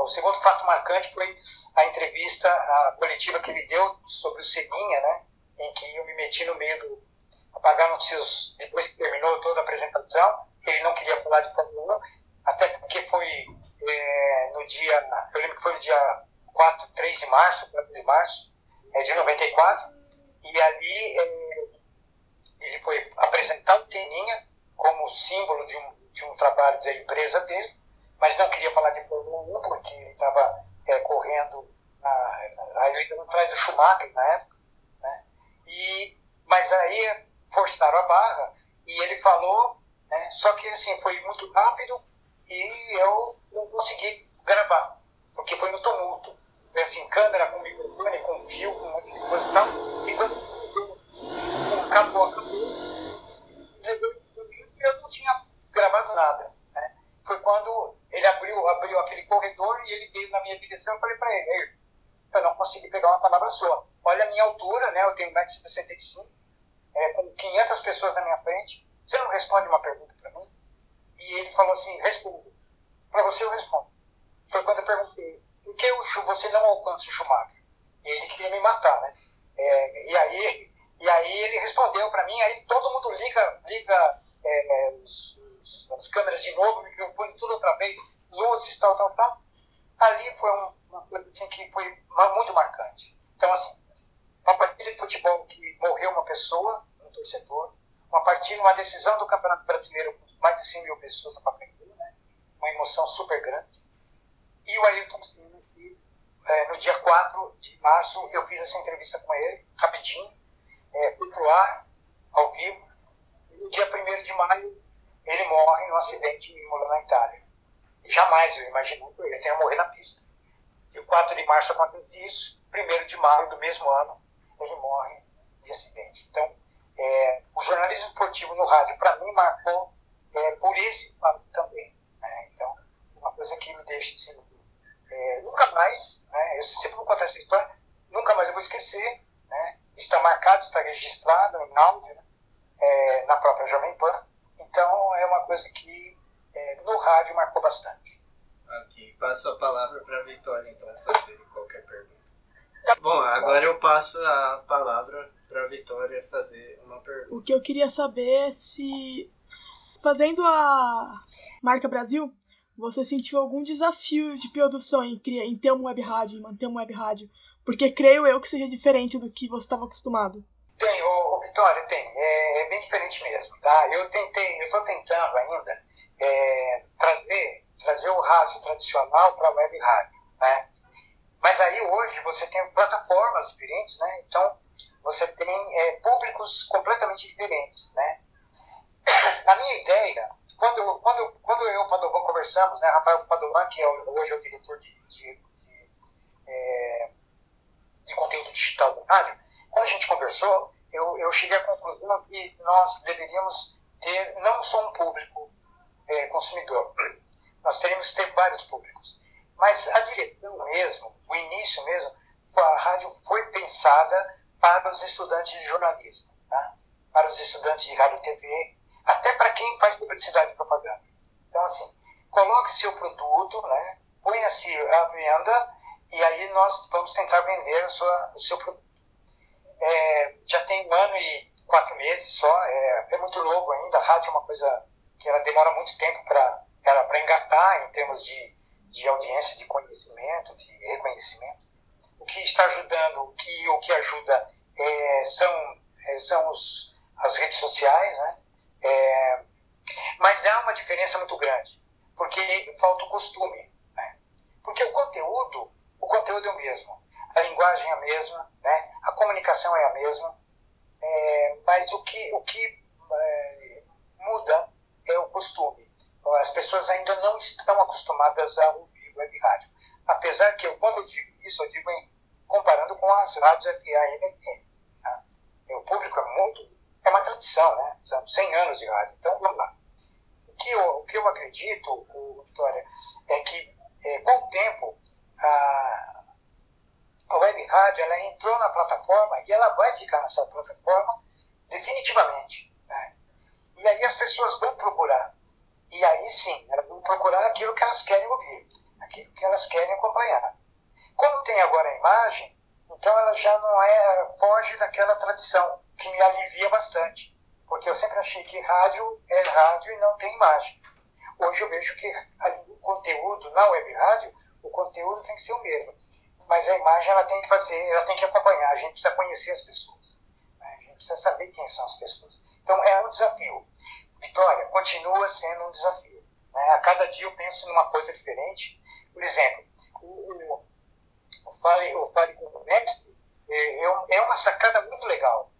S3: o segundo fato marcante foi a entrevista, a coletiva que ele deu sobre o Seninha, né? em que eu me meti no meio do. Apagaram-se. Depois que terminou toda a apresentação, ele não queria falar de Fórmula 1, até porque foi é, no dia. Eu lembro que foi no dia 4, 3 de março, 4 de março é, de 94, e ali é, ele foi apresentar o Teninha como símbolo de um, de um trabalho da empresa dele, mas não queria falar de Fórmula 1 porque ele estava é, correndo aí atrás do Schumacher na época, né? E, mas aí forçaram a barra e ele falou, né? só que assim, foi muito rápido e eu não consegui gravar, porque foi no tumulto. Foi assim, câmera com microfone, com fio, com um monte de coisa e tal. E quando acabou, acabou, eu não tinha gravado nada. Né? Foi quando ele abriu, abriu aquele corredor e ele veio na minha direção. Eu falei para ele: eu não consegui pegar uma palavra só. Olha a minha altura, né? eu tenho 1,65m, é, com 500 pessoas na minha frente. Você não responde uma pergunta para mim? E ele falou assim: respondo. Para você eu respondo. Foi quando eu perguntei: por que você não alcança o Schumacher? E ele queria me matar, né? É, e aí e aí ele respondeu para mim, aí todo mundo liga, liga é, os, as câmeras de novo, microfone, tudo outra vez, luzes, tal, tal, tal. Ali foi um, uma coisa assim, que foi muito marcante. Então, assim, uma partida de futebol que morreu uma pessoa, um torcedor, uma partida, uma decisão do Campeonato Brasileiro com mais de 100 mil pessoas na Pacaembu, né? uma emoção super grande. E o Ayrton é, no dia 4 de março, eu fiz essa entrevista com ele, rapidinho, é, fui pro ar, ao vivo. No dia 1 de maio, ele morre num acidente em Imola, na Itália. E jamais eu imaginei que ele tenha morrido na pista. E o 4 de março acontece isso, 1 de maio do mesmo ano, ele morre de acidente. Então, é, o jornalismo esportivo no rádio, para mim, marcou é, por esse também. Né? Então, uma coisa que me deixa assim, é, nunca mais, né? eu sempre vou contar essa história, nunca mais eu vou esquecer né? está marcado, está registrado em áudio, né? é, na própria Jovem Pan. Coisa que é, no rádio marcou bastante.
S1: Ok, passo a palavra para a Vitória então fazer qualquer pergunta. Bom, agora eu passo a palavra para a Vitória fazer uma pergunta.
S2: O que eu queria saber é se, fazendo a marca Brasil, você sentiu algum desafio de produção em, em ter uma web rádio, em manter uma web rádio porque creio eu que seja diferente do que você estava acostumado.
S3: Tem, ô, ô, Vitória, tem. É, é, bem diferente mesmo, tá? Eu tentei, eu estou tentando ainda é, trazer, trazer o rádio tradicional para a web rádio, né? Mas aí hoje você tem plataformas diferentes, né? Então você tem é, públicos completamente diferentes, né? A minha ideia, quando, quando, quando eu e o Padovan conversamos, né? Rafael Padovan, que é, hoje é o diretor de, de, de é, de conteúdo digital do rádio, quando a gente conversou, eu, eu cheguei à conclusão que nós deveríamos ter não só um público é, consumidor, nós teríamos que ter vários públicos. Mas a direção mesmo, o início mesmo, a rádio foi pensada para os estudantes de jornalismo, tá? para os estudantes de rádio e TV, até para quem faz publicidade e propaganda. Então, assim, coloque seu produto, né? ponha-se à venda e aí nós vamos tentar vender sua, o seu produto. É, já tem um ano e quatro meses só, é, é, muito novo ainda, a rádio é uma coisa que ela demora muito tempo para engatar em termos de, de audiência, de conhecimento, de reconhecimento. O que está ajudando, o que, o que ajuda é, são, é, são os, as redes sociais, né? É, mas há uma diferença muito grande, porque falta o costume. Né? Porque o conteúdo o conteúdo é o mesmo, a linguagem é a mesma, né? a comunicação é a mesma, é, mas o que, o que é, muda costume. As pessoas ainda não estão acostumadas a ouvir web rádio. Apesar que, eu, quando eu digo isso, eu digo em, comparando com as rádios AM tá? O público é muito. É uma tradição, né? São 100 anos de rádio. Então, vamos lá. O que eu, o que eu acredito, Vitória, é que é, com o tempo a, a web rádio ela entrou na plataforma e ela vai ficar nessa plataforma definitivamente. Né? E aí as pessoas vão procurar. E aí sim, elas vão procurar aquilo que elas querem ouvir, aquilo que elas querem acompanhar. Quando tem agora a imagem, então ela já não é, foge daquela tradição, que me alivia bastante. Porque eu sempre achei que rádio é rádio e não tem imagem. Hoje eu vejo que o conteúdo na web rádio, o conteúdo tem que ser o mesmo. Mas a imagem ela tem que fazer, ela tem que acompanhar, a gente precisa conhecer as pessoas. Né? A gente precisa saber quem são as pessoas. Então é um desafio. Vitória, continua sendo um desafio. Né? A cada dia eu penso numa coisa diferente. Por exemplo, o, o, Fale, o Fale com o Mestre é, é, é uma sacada muito legal,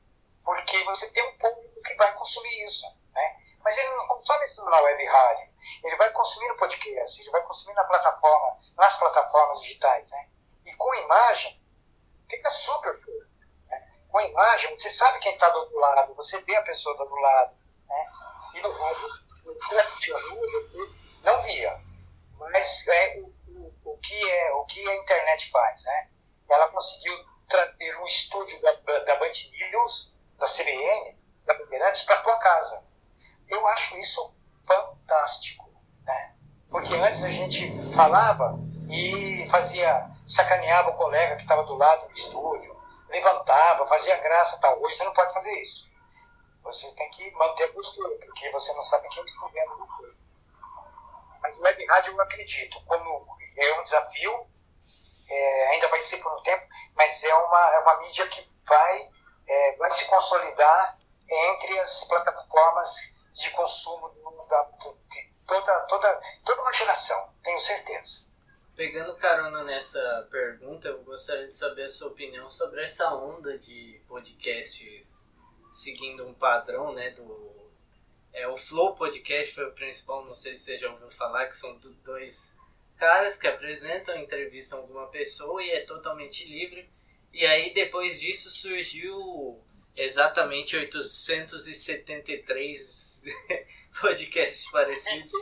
S3: porque você tem um público que vai consumir isso. Né? Mas ele não consome isso na web rádio. Ele vai consumir no podcast, ele vai consumir na plataforma, nas plataformas digitais. Né? Com imagem, fica super né? Com imagem, você sabe quem está do outro lado, você vê a pessoa do outro lado. Né? E no rádio, não via. Mas é o, o, o, que é, o que a internet faz. Né? Ela conseguiu trazer um estúdio da, da Band News, da CBN, da Bandeirantes, para tua casa. Eu acho isso fantástico. Né? Porque antes a gente falava e fazia, sacaneava o colega que estava do lado do estúdio, levantava, fazia graça tal. Hoje você não pode fazer isso. Você tem que manter a postura, porque você não sabe quem está vendo no Mas o web rádio eu acredito, como é um desafio, é, ainda vai ser por um tempo, mas é uma, é uma mídia que vai, é, vai se consolidar entre as plataformas de consumo da, de toda, toda, toda uma geração, tenho certeza.
S1: Pegando carona nessa pergunta, eu gostaria de saber a sua opinião sobre essa onda de podcasts seguindo um padrão, né, do é o Flow Podcast foi o principal, não sei se você já ouviu falar, que são dois caras que apresentam, entrevistam alguma pessoa e é totalmente livre. E aí depois disso surgiu exatamente 873 podcasts parecidos.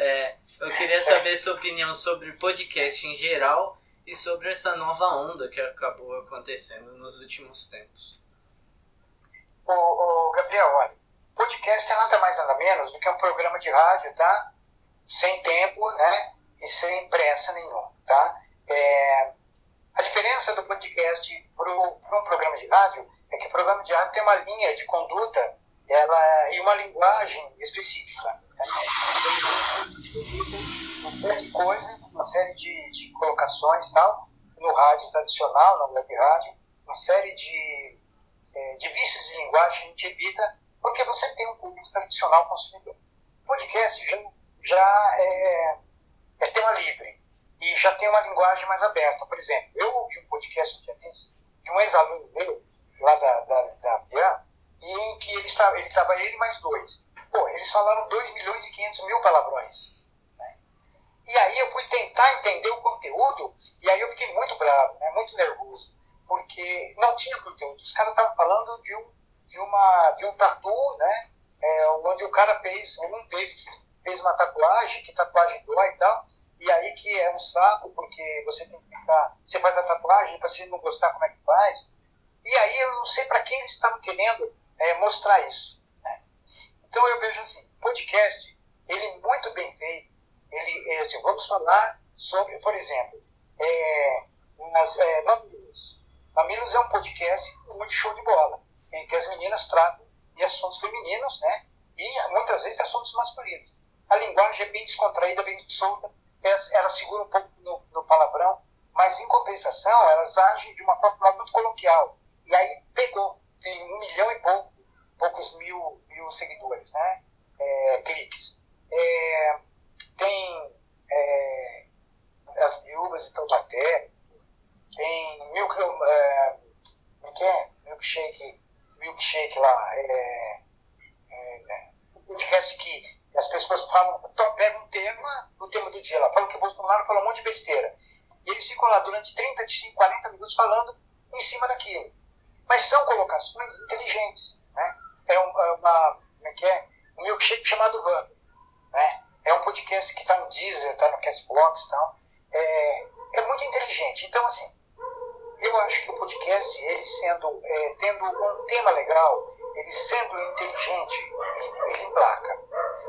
S1: É, eu queria saber sua opinião sobre podcast em geral e sobre essa nova onda que acabou acontecendo nos últimos tempos.
S3: O, o Gabriel, olha, podcast é nada mais nada menos do que um programa de rádio, tá? Sem tempo, né? E sem pressa nenhuma, tá? É, a diferença do podcast para um programa de rádio é que o programa de rádio tem uma linha de conduta ela, e uma linguagem específica. Uma série de coisas, uma série de, de colocações tal, no rádio tradicional, na web rádio, uma série de, é, de vícios de linguagem a gente evita porque você tem um público tradicional consumidor. Podcast já, já é, é tema livre e já tem uma linguagem mais aberta. Por exemplo, eu ouvi um podcast de um ex-aluno meu, lá da, da, da PIA, em que ele estava ele, estava ele mais dois. Pô, eles falaram 2 milhões e 500 mil palavrões. Né? E aí eu fui tentar entender o conteúdo, e aí eu fiquei muito bravo, né? muito nervoso, porque não tinha conteúdo. Os caras estavam falando de um, de, uma, de um tatu, né? É, onde o cara fez, um deles fez uma tatuagem, que tatuagem dói e tal, e aí que é um saco, porque você tem que ficar, você faz a tatuagem, para você não gostar como é que faz, e aí eu não sei para quem eles estavam querendo é, mostrar isso. Né? Então eu vejo assim, podcast, ele muito bem feito, ele, é, assim, vamos falar sobre, por exemplo, é, nas, é, Mamilos. Mamilos é um podcast muito show de bola, em que as meninas tratam de assuntos femininos, né? E muitas vezes assuntos masculinos. A linguagem é bem descontraída, bem solta, elas seguram um pouco no, no palavrão, mas em compensação elas agem de uma forma muito coloquial e aí pegou, tem um milhão e pouco, poucos mil, mil seguidores, né? É, cliques. É, tem é, as viúvas de Taubaté, tem milk, é, como é que é? Milkshake, milkshake lá, é, é, um podcast que as pessoas falam, pegam um tema, o tema do dia lá, falam que o Bolsonaro falou um monte de besteira. E eles ficam lá durante 30, 40 minutos falando em cima daquilo. Mas são colocações inteligentes. Né? É, uma, é uma como é que é? Um milkshake chamado Van. Né? É um podcast que está no Deezer, está no Castbox e tal. É, é muito inteligente. Então, assim, eu acho que o podcast, ele sendo, é, tendo um tema legal, ele sendo inteligente, ele, emplaca.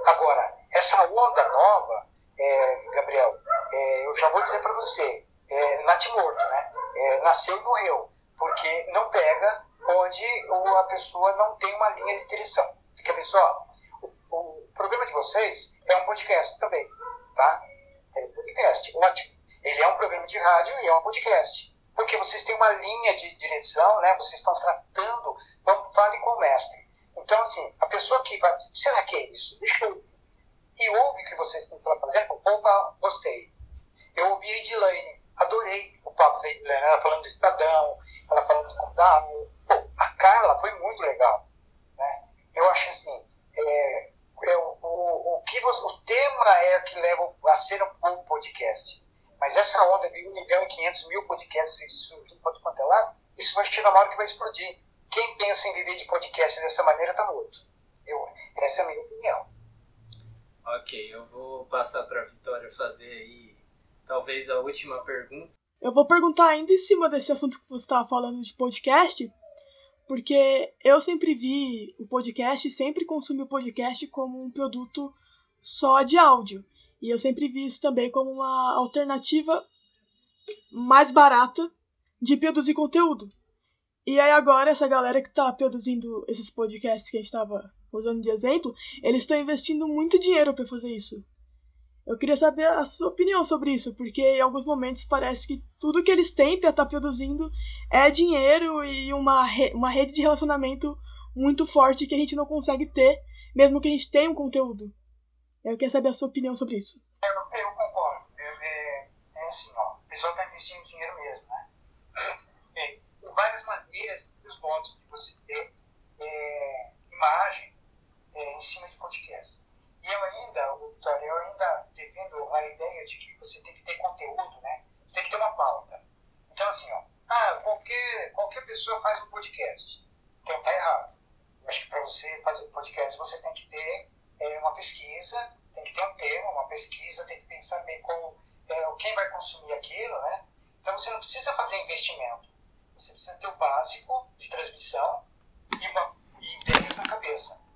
S3: Agora, essa onda nova, é, Gabriel, é, eu já vou dizer para você, é, natimorto, né? É, nasceu e morreu, porque não pega onde a pessoa não tem uma linha de direção. Fica bem só? O, o problema de vocês é um podcast também, tá? É um podcast, ótimo. Ele é um programa de rádio e é um podcast. Porque vocês têm uma linha de direção, né? Vocês estão tratando, vamos, fale com o mestre. Então, assim, a pessoa que vai, será que é isso? Deixa eu e ouve o que vocês estão exemplo, opa, gostei. Eu ouvi a Edilane, adorei o papo da Edilane, ela falando do Estadão, ela falando do Condado. Pô, a Carla foi muito legal. Né? Eu acho assim, é, é o, o, o, que você, o tema é que leva a ser um bom podcast. Mas essa onda de 1 milhão e 500 mil podcasts surgindo para quanto é lá, isso vai chegar uma hora que vai explodir. Quem pensa em viver de podcast dessa maneira está morto. Eu, essa é a minha opinião.
S1: Ok, eu vou passar para a Vitória fazer aí talvez a última pergunta.
S2: Eu vou perguntar ainda em cima desse assunto que você estava falando de podcast, porque eu sempre vi o podcast, sempre consumi o podcast como um produto só de áudio. E eu sempre vi isso também como uma alternativa mais barata de produzir conteúdo. E aí agora essa galera que está produzindo esses podcasts que a gente estava usando de exemplo, eles estão investindo muito dinheiro para fazer isso. Eu queria saber a sua opinião sobre isso, porque em alguns momentos parece que tudo que eles têm para estar tá produzindo é dinheiro e uma, re uma rede de relacionamento muito forte que a gente não consegue ter, mesmo que a gente tenha um conteúdo. Eu queria saber a sua opinião sobre isso.
S3: Eu, eu concordo. Eu, é, é, assim, ó, o pessoal está investindo dinheiro mesmo, né? É, por várias maneiras, os modos de você ter é, imagem é, em cima de podcast. E eu ainda, eu ainda defendo a ideia de que você tem que ter conteúdo, né? Você tem que ter uma pauta. Então, assim, ó, ah, qualquer, qualquer pessoa faz um podcast. Então, tá errado. Eu acho que para você fazer um podcast, você tem que ter é, uma pesquisa, tem que ter um tema, uma pesquisa, tem que pensar bem como, é, quem vai consumir aquilo, né? Então, você não precisa fazer investimento. Você precisa ter o básico de transmissão e, uma, e ideias na cabeça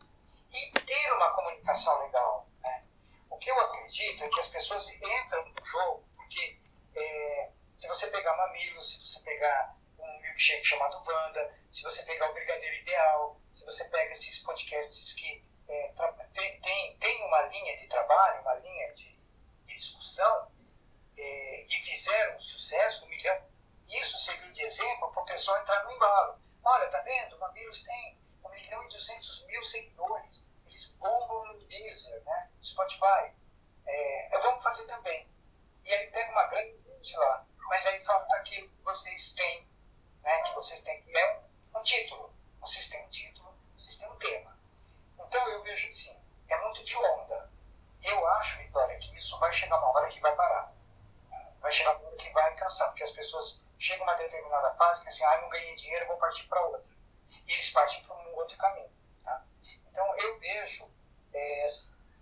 S3: e ter uma comunicação legal. Né? O que eu acredito é que as pessoas entram no jogo, porque é, se você pegar Mamilos, se você pegar um milkshake chamado Wanda, se você pegar o Brigadeiro Ideal, se você pega esses podcasts que é, tem, tem, tem, uma linha de trabalho, uma linha de, de discussão, é, e fizeram sucesso, um milhão, isso serviu de exemplo para o pessoal entrar no embalo. Olha, tá vendo? Mamilos tem 1 milhão e 200 mil seguidores. Eles bombam no Deezer, né? Spotify. É, vamos fazer também. E aí pega uma grande gente lá. Mas aí falta aquilo que vocês têm, né? Que vocês têm, é um, um título. Vocês têm um título, vocês têm um tema. Então eu vejo assim, é muito de onda. Eu acho, Vitória, que isso vai chegar uma hora que vai parar. Vai chegar uma hora que vai cansar, porque as pessoas chegam a uma determinada fase que assim, ah, não ganhei dinheiro, vou partir para outra e eles partem para um outro caminho. Tá? Então eu vejo é,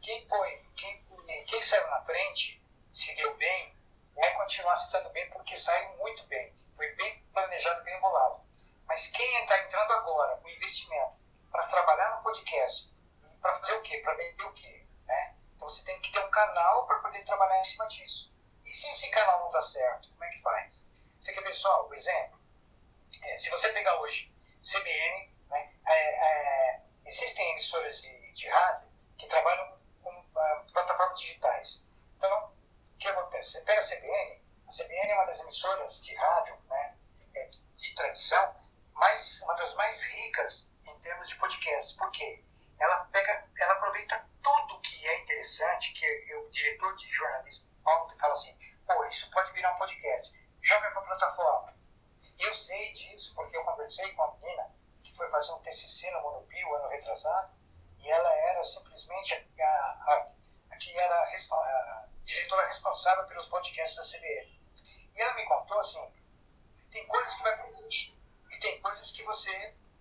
S3: quem foi, quem, quem saiu na frente, se deu bem, vai continuar se dando bem porque saiu muito bem, foi bem planejado, bem bolado. Mas quem está entrando agora com investimento para trabalhar no podcast, para fazer o quê? Para vender o quê? Né? Então você tem que ter um canal para poder trabalhar em cima disso. E se esse canal não dá certo, como é que faz? Você quer ver só o exemplo? É, se você pegar hoje CBN, né? É, é, existem emissoras de, de, rádio que trabalham com uh, plataformas digitais. Então, o que acontece? Você pega a CBN, a CBN é uma das emissoras de rádio né, é, de tradição, mas uma das mais ricas em termos de podcast. Por quê? Ela, pega, ela aproveita tudo que é interessante, que o diretor de jornalismo fala assim, pô, isso pode virar um podcast. Joga para a plataforma eu sei disso porque eu conversei com uma menina que foi fazer um TCC no Monopio, ano retrasado, e ela era simplesmente a, a, a que era a, a diretora responsável pelos podcasts da CBN. E ela me contou assim, tem coisas que vai para frente e tem coisas que você,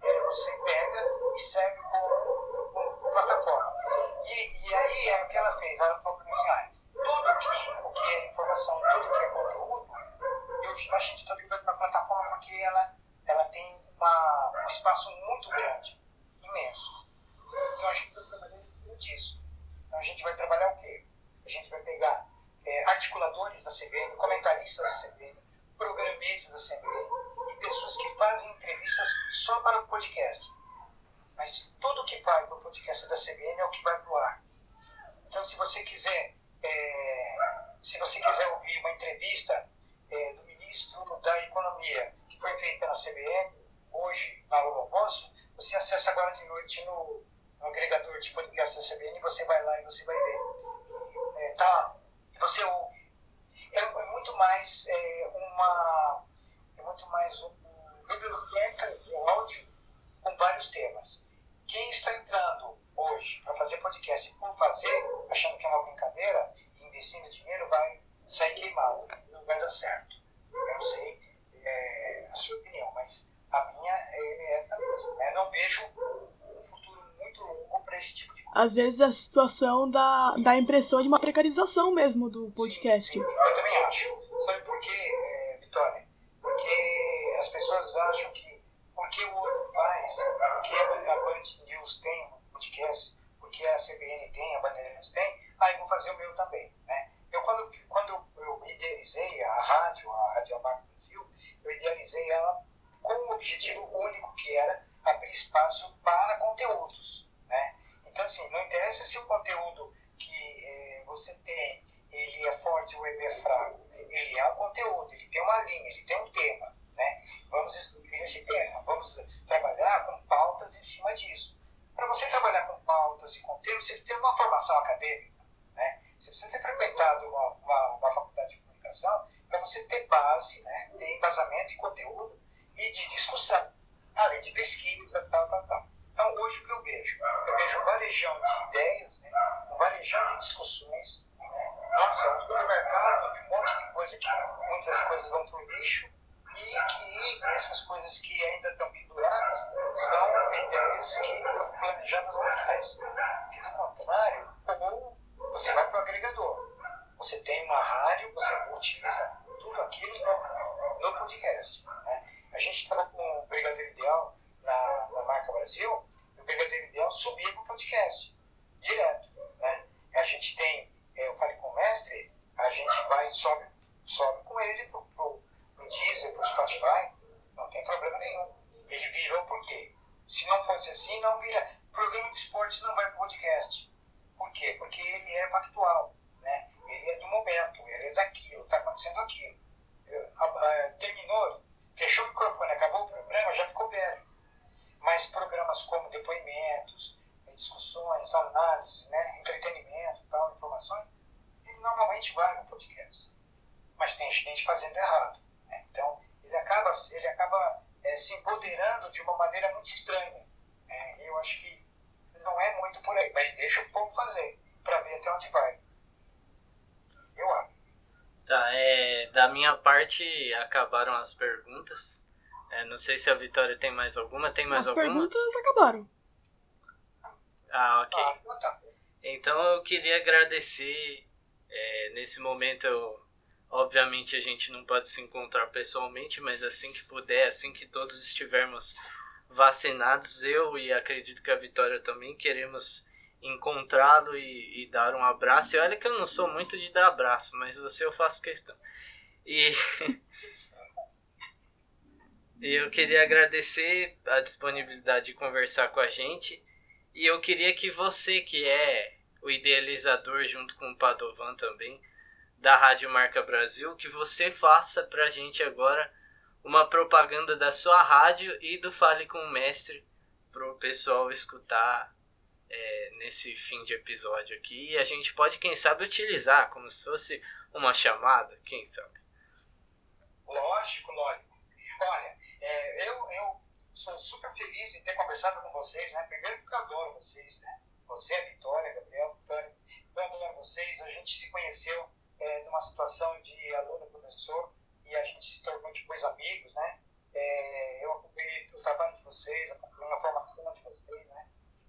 S3: é, você pega e serve como, plataforma. E, e aí é o que ela fez, ela falou para mim assim, ah, tudo que, o que é informação, tudo que é eu, a gente está para a plataforma porque ela, ela tem uma, um espaço muito grande, imenso. Então a gente está trabalhando disso. Então a gente vai trabalhar o quê? A gente vai pegar é, articuladores da CBN, comentaristas da CBN, programistas da CBN e pessoas que fazem entrevistas só para o podcast. Mas tudo que vai para o podcast da CBN é o que vai para o ar. Então, se você quiser, é, se você quiser ouvir uma entrevista é, do ministro da Economia que foi feita na CBN hoje na Loboposto, você acessa agora de noite no, no agregador de podcast da CBN, você vai lá e você vai ver. É, tá, você ouve. É, é muito mais é, uma é muito mais uma biblioteca de áudio com vários temas. Quem está entrando hoje para fazer podcast por fazer, achando que é uma brincadeira, investindo dinheiro, vai sair queimado, não vai dar certo. Eu não sei é, a sua opinião, mas a minha é, é mesmo. Né? Não vejo um futuro muito longo para esse tipo de coisa.
S2: Às vezes a situação dá, dá a impressão de uma precarização mesmo do podcast.
S3: Sim, sim. Eu também acho. Sabe por quê, é, Vitória? Porque as pessoas acham que porque o outro faz, porque a Band News tem um podcast, porque a CBN tem, a Bandeirantes tem, aí vou fazer o meu também. Né? Eu, quando, quando eu idealizei a rádio, a Rádio Marco Brasil, eu idealizei ela com um objetivo único, que era abrir espaço para conteúdos. Né? Então, assim, não interessa se o conteúdo que eh, você tem, ele é forte ou ele é fraco. Ele é um conteúdo, ele tem uma linha, ele tem um tema. Né? Vamos excluir esse tema, vamos trabalhar com pautas em cima disso. Para você trabalhar com pautas e com temas, você tem uma formação acadêmica. Você precisa ter frequentado uma, uma, uma faculdade de comunicação para você ter base, né? ter embasamento e conteúdo e de discussão, além de pesquisa, tal, tal, tal. Então, hoje o que eu vejo? Eu vejo um varejão de ideias, né? um varejão de discussões. Né? Nossa, um supermercado de um monte de coisa que muitas coisas vão para o lixo e que essas coisas que ainda estão penduradas são ideias que foram planejadas lá atrás. Do contrário, ou você vai agregador. Você tem uma rádio, você utiliza tudo aquilo no, no podcast. Né? A gente estava com o Brigadeiro Ideal na, na marca Brasil, e o Brigadeiro Ideal subia para o podcast, direto. Né? A gente tem, é, eu falei com o mestre, a gente vai sobe, sobe com ele para o Deezer, para o Spotify, não tem problema nenhum. Ele virou por quê? Se não fosse assim, não vira. Programa de esportes não vai para o podcast. Por quê? Porque ele é factual. Né? Ele é do momento, ele é daquilo, está acontecendo aquilo. terminou, fechou o microfone, acabou o programa, já ficou velho. Mas programas como depoimentos, discussões, análises, né, entretenimento, tal, informações, ele normalmente vai no podcast. Mas tem gente fazendo errado. Né? Então, ele acaba, ele acaba é, se empoderando de uma maneira muito estranha. Né? Eu acho que não é muito por aí, mas deixa o povo fazer, para ver até onde vai. Eu acho.
S1: Tá, é, da minha parte acabaram as perguntas. É, não sei se a Vitória tem mais alguma. Tem mais
S2: as
S1: alguma?
S2: As perguntas acabaram.
S1: Ah, ok.
S3: Ah, então tá.
S1: Então eu queria agradecer. É, nesse momento, eu, obviamente, a gente não pode se encontrar pessoalmente, mas assim que puder, assim que todos estivermos vacinados, eu e acredito que a Vitória também queremos encontrá-lo e, e, dar um abraço. E olha que eu não sou muito de dar abraço, mas você eu faço questão. E, e eu queria agradecer a disponibilidade de conversar com a gente. E eu queria que você, que é o idealizador junto com o Padovan também, da Rádio Marca Brasil, que você faça pra gente agora uma propaganda da sua rádio e do Fale com o Mestre pro pessoal escutar é, nesse fim de episódio aqui. E a gente pode, quem sabe, utilizar como se fosse uma chamada, quem sabe.
S3: Lógico, lógico. Olha, é, eu, eu sou super feliz em ter conversado com vocês, né? Primeiro porque eu adoro vocês, né? Você, a Vitória, Gabriel, Vitória, eu adoro vocês. A gente se conheceu é, numa situação de aluno-professor e a gente se tornou depois amigos, né? É, eu acompanhei o trabalho de vocês, acompanhei a formação de vocês, né?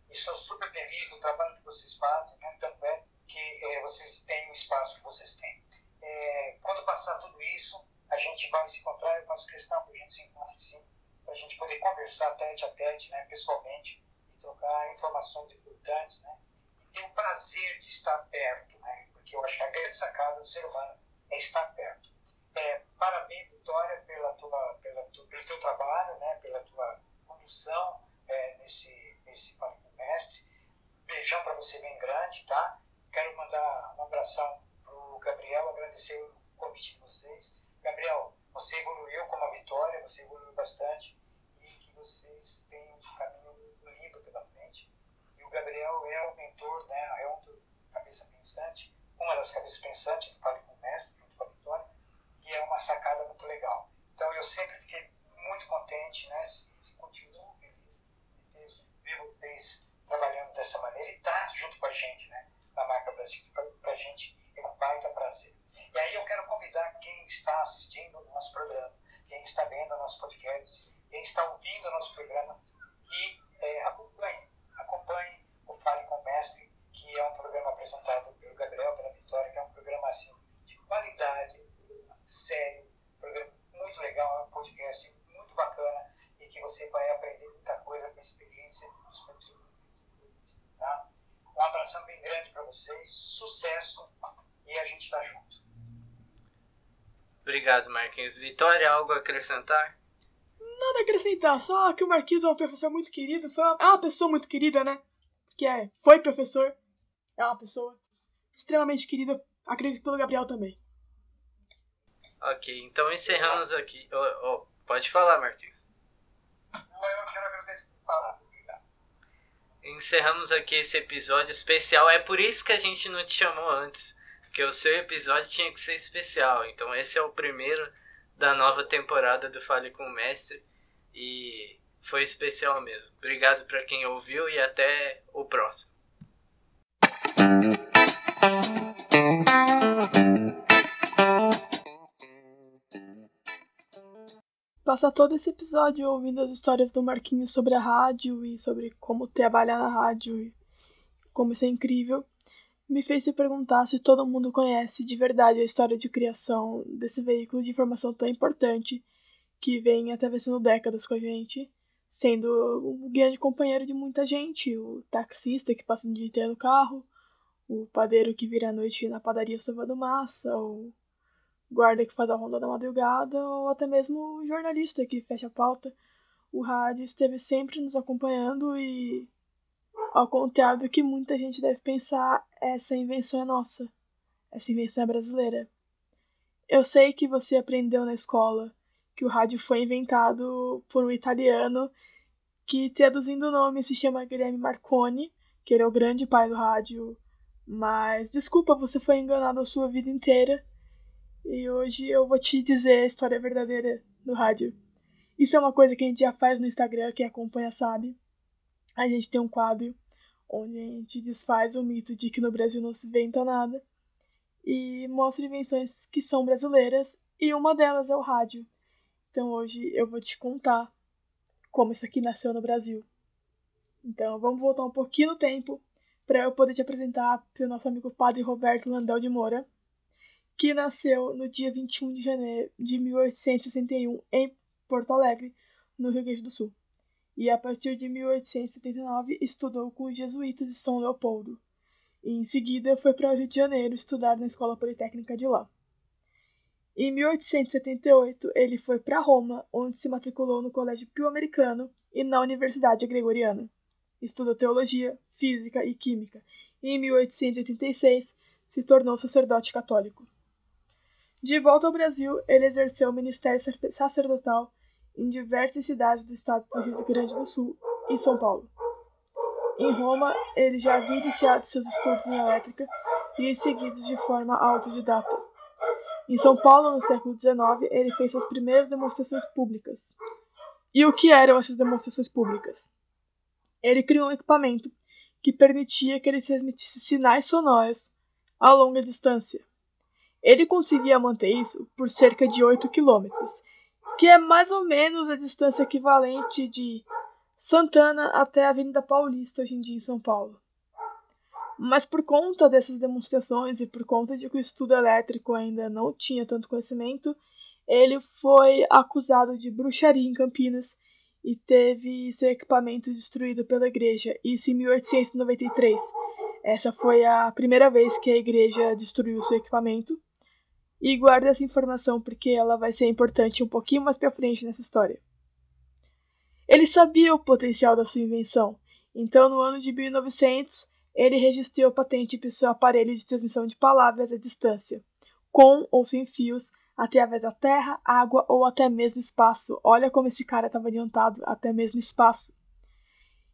S3: E sou super feliz do trabalho que vocês fazem, né? Tanto é que é, vocês têm o espaço que vocês têm. É, quando passar tudo isso, a gente vai se encontrar, eu faço questão que a gente se encontre sim, para a gente poder conversar tete a tete, né, pessoalmente, e trocar informações importantes, né, e ter o prazer de estar perto, né, porque eu acho que a grande sacada do ser humano é estar perto. É, parabéns, Vitória, pela tua, pela tu, pelo teu trabalho, né, pela tua condução é, nesse, nesse mestre. Beijão para você bem grande, tá? Quero mandar um abração pro Gabriel, agradecer o convite de vocês. Gabriel, você evoluiu como a Vitória, você evoluiu bastante e que vocês tenham um caminho lindo pela frente. E o Gabriel é o mentor, né, é um do cabeça pensante, uma das cabeças pensantes do Fale com o Mestre, junto com a Vitória, é uma sacada muito legal. Então eu sempre fiquei muito contente, né, continuo feliz de ver vocês trabalhando dessa maneira e estar tá junto com a gente, né, na marca Brasil, para a gente é um baita prazer. E aí eu quero convidar quem está assistindo o nosso programa, quem está vendo o nosso podcast, quem está ouvindo o nosso programa, que é, acompanhe, acompanhe o Fale com o Mestre, que é um programa apresentado pelo Gabriel, pela Vitória, que é um programa assim, de qualidade, sério, um programa muito legal, é um podcast muito bacana e que você vai aprender muita coisa com a experiência dos conteúdos. Tá? Um abração bem grande para vocês, sucesso e a gente está junto.
S1: Obrigado, Marquinhos. Vitória, algo a acrescentar?
S2: Nada a acrescentar, só que o Marquinhos é um professor muito querido. Foi uma, é uma pessoa muito querida, né? Que é, foi professor. É uma pessoa extremamente querida. Acredito pelo Gabriel também.
S1: Ok, então encerramos aqui. Oh, oh, pode falar, Marquinhos.
S3: Eu quero agradecer por falar.
S1: Encerramos aqui esse episódio especial. É por isso que a gente não te chamou antes porque o seu episódio tinha que ser especial. Então esse é o primeiro da nova temporada do Fale com o Mestre e foi especial mesmo. Obrigado para quem ouviu e até o próximo.
S2: Passar todo esse episódio ouvindo as histórias do Marquinhos sobre a rádio e sobre como trabalhar na rádio e como isso é incrível me fez se perguntar se todo mundo conhece de verdade a história de criação desse veículo de informação tão importante que vem atravessando décadas com a gente, sendo um grande companheiro de muita gente, o taxista que passa um dia inteiro no carro, o padeiro que vira à noite na padaria sovando massa, o guarda que faz a ronda da madrugada, ou até mesmo o jornalista que fecha a pauta. O rádio esteve sempre nos acompanhando e ao contrário do que muita gente deve pensar, essa invenção é nossa. Essa invenção é brasileira. Eu sei que você aprendeu na escola que o rádio foi inventado por um italiano que, traduzindo o nome, se chama Guilherme Marconi, que ele é o grande pai do rádio. Mas desculpa, você foi enganado a sua vida inteira. E hoje eu vou te dizer a história verdadeira do rádio. Isso é uma coisa que a gente já faz no Instagram, quem acompanha sabe. A gente tem um quadro onde a gente desfaz o mito de que no Brasil não se inventa nada e mostra invenções que são brasileiras e uma delas é o rádio. Então hoje eu vou te contar como isso aqui nasceu no Brasil. Então vamos voltar um pouquinho no tempo para eu poder te apresentar para o nosso amigo Padre Roberto Landel de Moura, que nasceu no dia 21 de janeiro de 1861 em Porto Alegre, no Rio Grande do Sul e a partir de 1879 estudou com os jesuítas de São Leopoldo. E em seguida foi para o Rio de Janeiro estudar na Escola Politécnica de lá. Em 1878, ele foi para Roma, onde se matriculou no Colégio Pio Americano e na Universidade Gregoriana. Estudou teologia, física e química, e em 1886 se tornou sacerdote católico. De volta ao Brasil, ele exerceu o ministério sacerdotal em diversas cidades do estado do Rio Grande do Sul e São Paulo. Em Roma, ele já havia iniciado seus estudos em elétrica e em seguida de forma autodidata. Em São Paulo, no século XIX, ele fez suas primeiras demonstrações públicas. E o que eram essas demonstrações públicas? ele criou um equipamento que permitia que ele transmitisse sinais sonoros a longa distância. Ele conseguia manter isso por cerca de 8 quilômetros, que é mais ou menos a distância equivalente de Santana até a Avenida Paulista, hoje em dia em São Paulo. Mas por conta dessas demonstrações e por conta de que o estudo elétrico ainda não tinha tanto conhecimento, ele foi acusado de bruxaria em Campinas e teve seu equipamento destruído pela igreja, isso em 1893. Essa foi a primeira vez que a igreja destruiu seu equipamento. E guarda essa informação porque ela vai ser importante um pouquinho mais para frente nessa história. Ele sabia o potencial da sua invenção, então no ano de 1900 ele registrou a patente para seu aparelho de transmissão de palavras à distância, com ou sem fios, através da terra, água ou até mesmo espaço. Olha como esse cara estava adiantado, até mesmo espaço.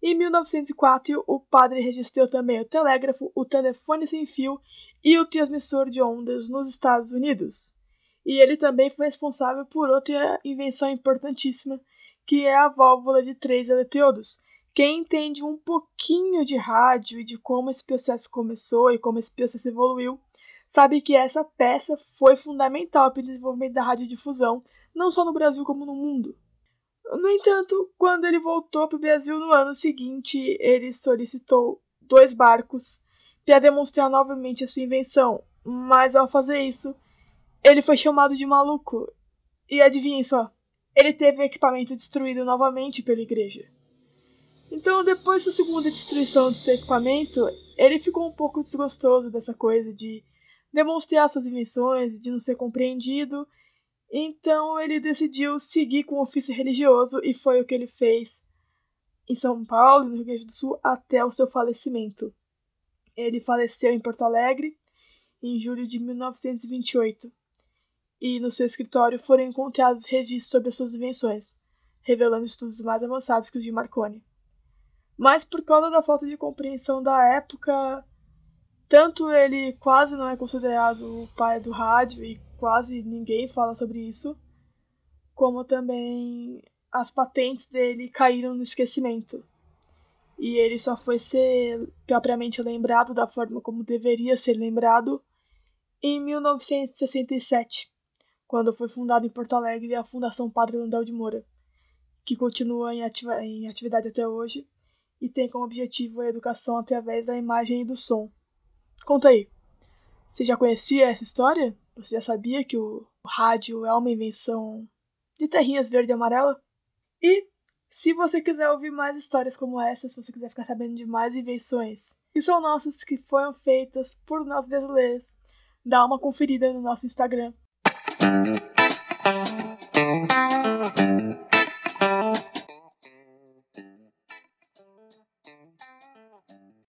S2: Em 1904, o padre registrou também o telégrafo, o telefone sem fio e o transmissor de ondas nos Estados Unidos. E ele também foi responsável por outra invenção importantíssima, que é a válvula de três eletrodos. Quem entende um pouquinho de rádio e de como esse processo começou e como esse processo evoluiu, sabe que essa peça foi fundamental para o desenvolvimento da radiodifusão, não só no Brasil como no mundo. No entanto, quando ele voltou para o Brasil no ano seguinte, ele solicitou dois barcos para demonstrar novamente a sua invenção, mas ao fazer isso, ele foi chamado de maluco. E adivinhem só, ele teve o equipamento destruído novamente pela igreja. Então, depois da segunda destruição do seu equipamento, ele ficou um pouco desgostoso dessa coisa de demonstrar suas invenções, de não ser compreendido. Então ele decidiu seguir com o ofício religioso e foi o que ele fez em São Paulo, no Rio Grande do Sul, até o seu falecimento. Ele faleceu em Porto Alegre em julho de 1928 e no seu escritório foram encontrados registros sobre as suas invenções, revelando estudos mais avançados que os de Marconi. Mas por causa da falta de compreensão da época, tanto ele quase não é considerado o pai do rádio e quase ninguém fala sobre isso, como também as patentes dele caíram no esquecimento. E ele só foi ser propriamente lembrado da forma como deveria ser lembrado em 1967, quando foi fundada em Porto Alegre a Fundação Padre Landel de Moura, que continua em, ativa em atividade até hoje e tem como objetivo a educação através da imagem e do som. Conta aí. Você já conhecia essa história? Você já sabia que o rádio é uma invenção de terrinhas verde e amarela? E se você quiser ouvir mais histórias como essa, se você quiser ficar sabendo de mais invenções que são nossas, que foram feitas por nós brasileiros, dá uma conferida no nosso Instagram.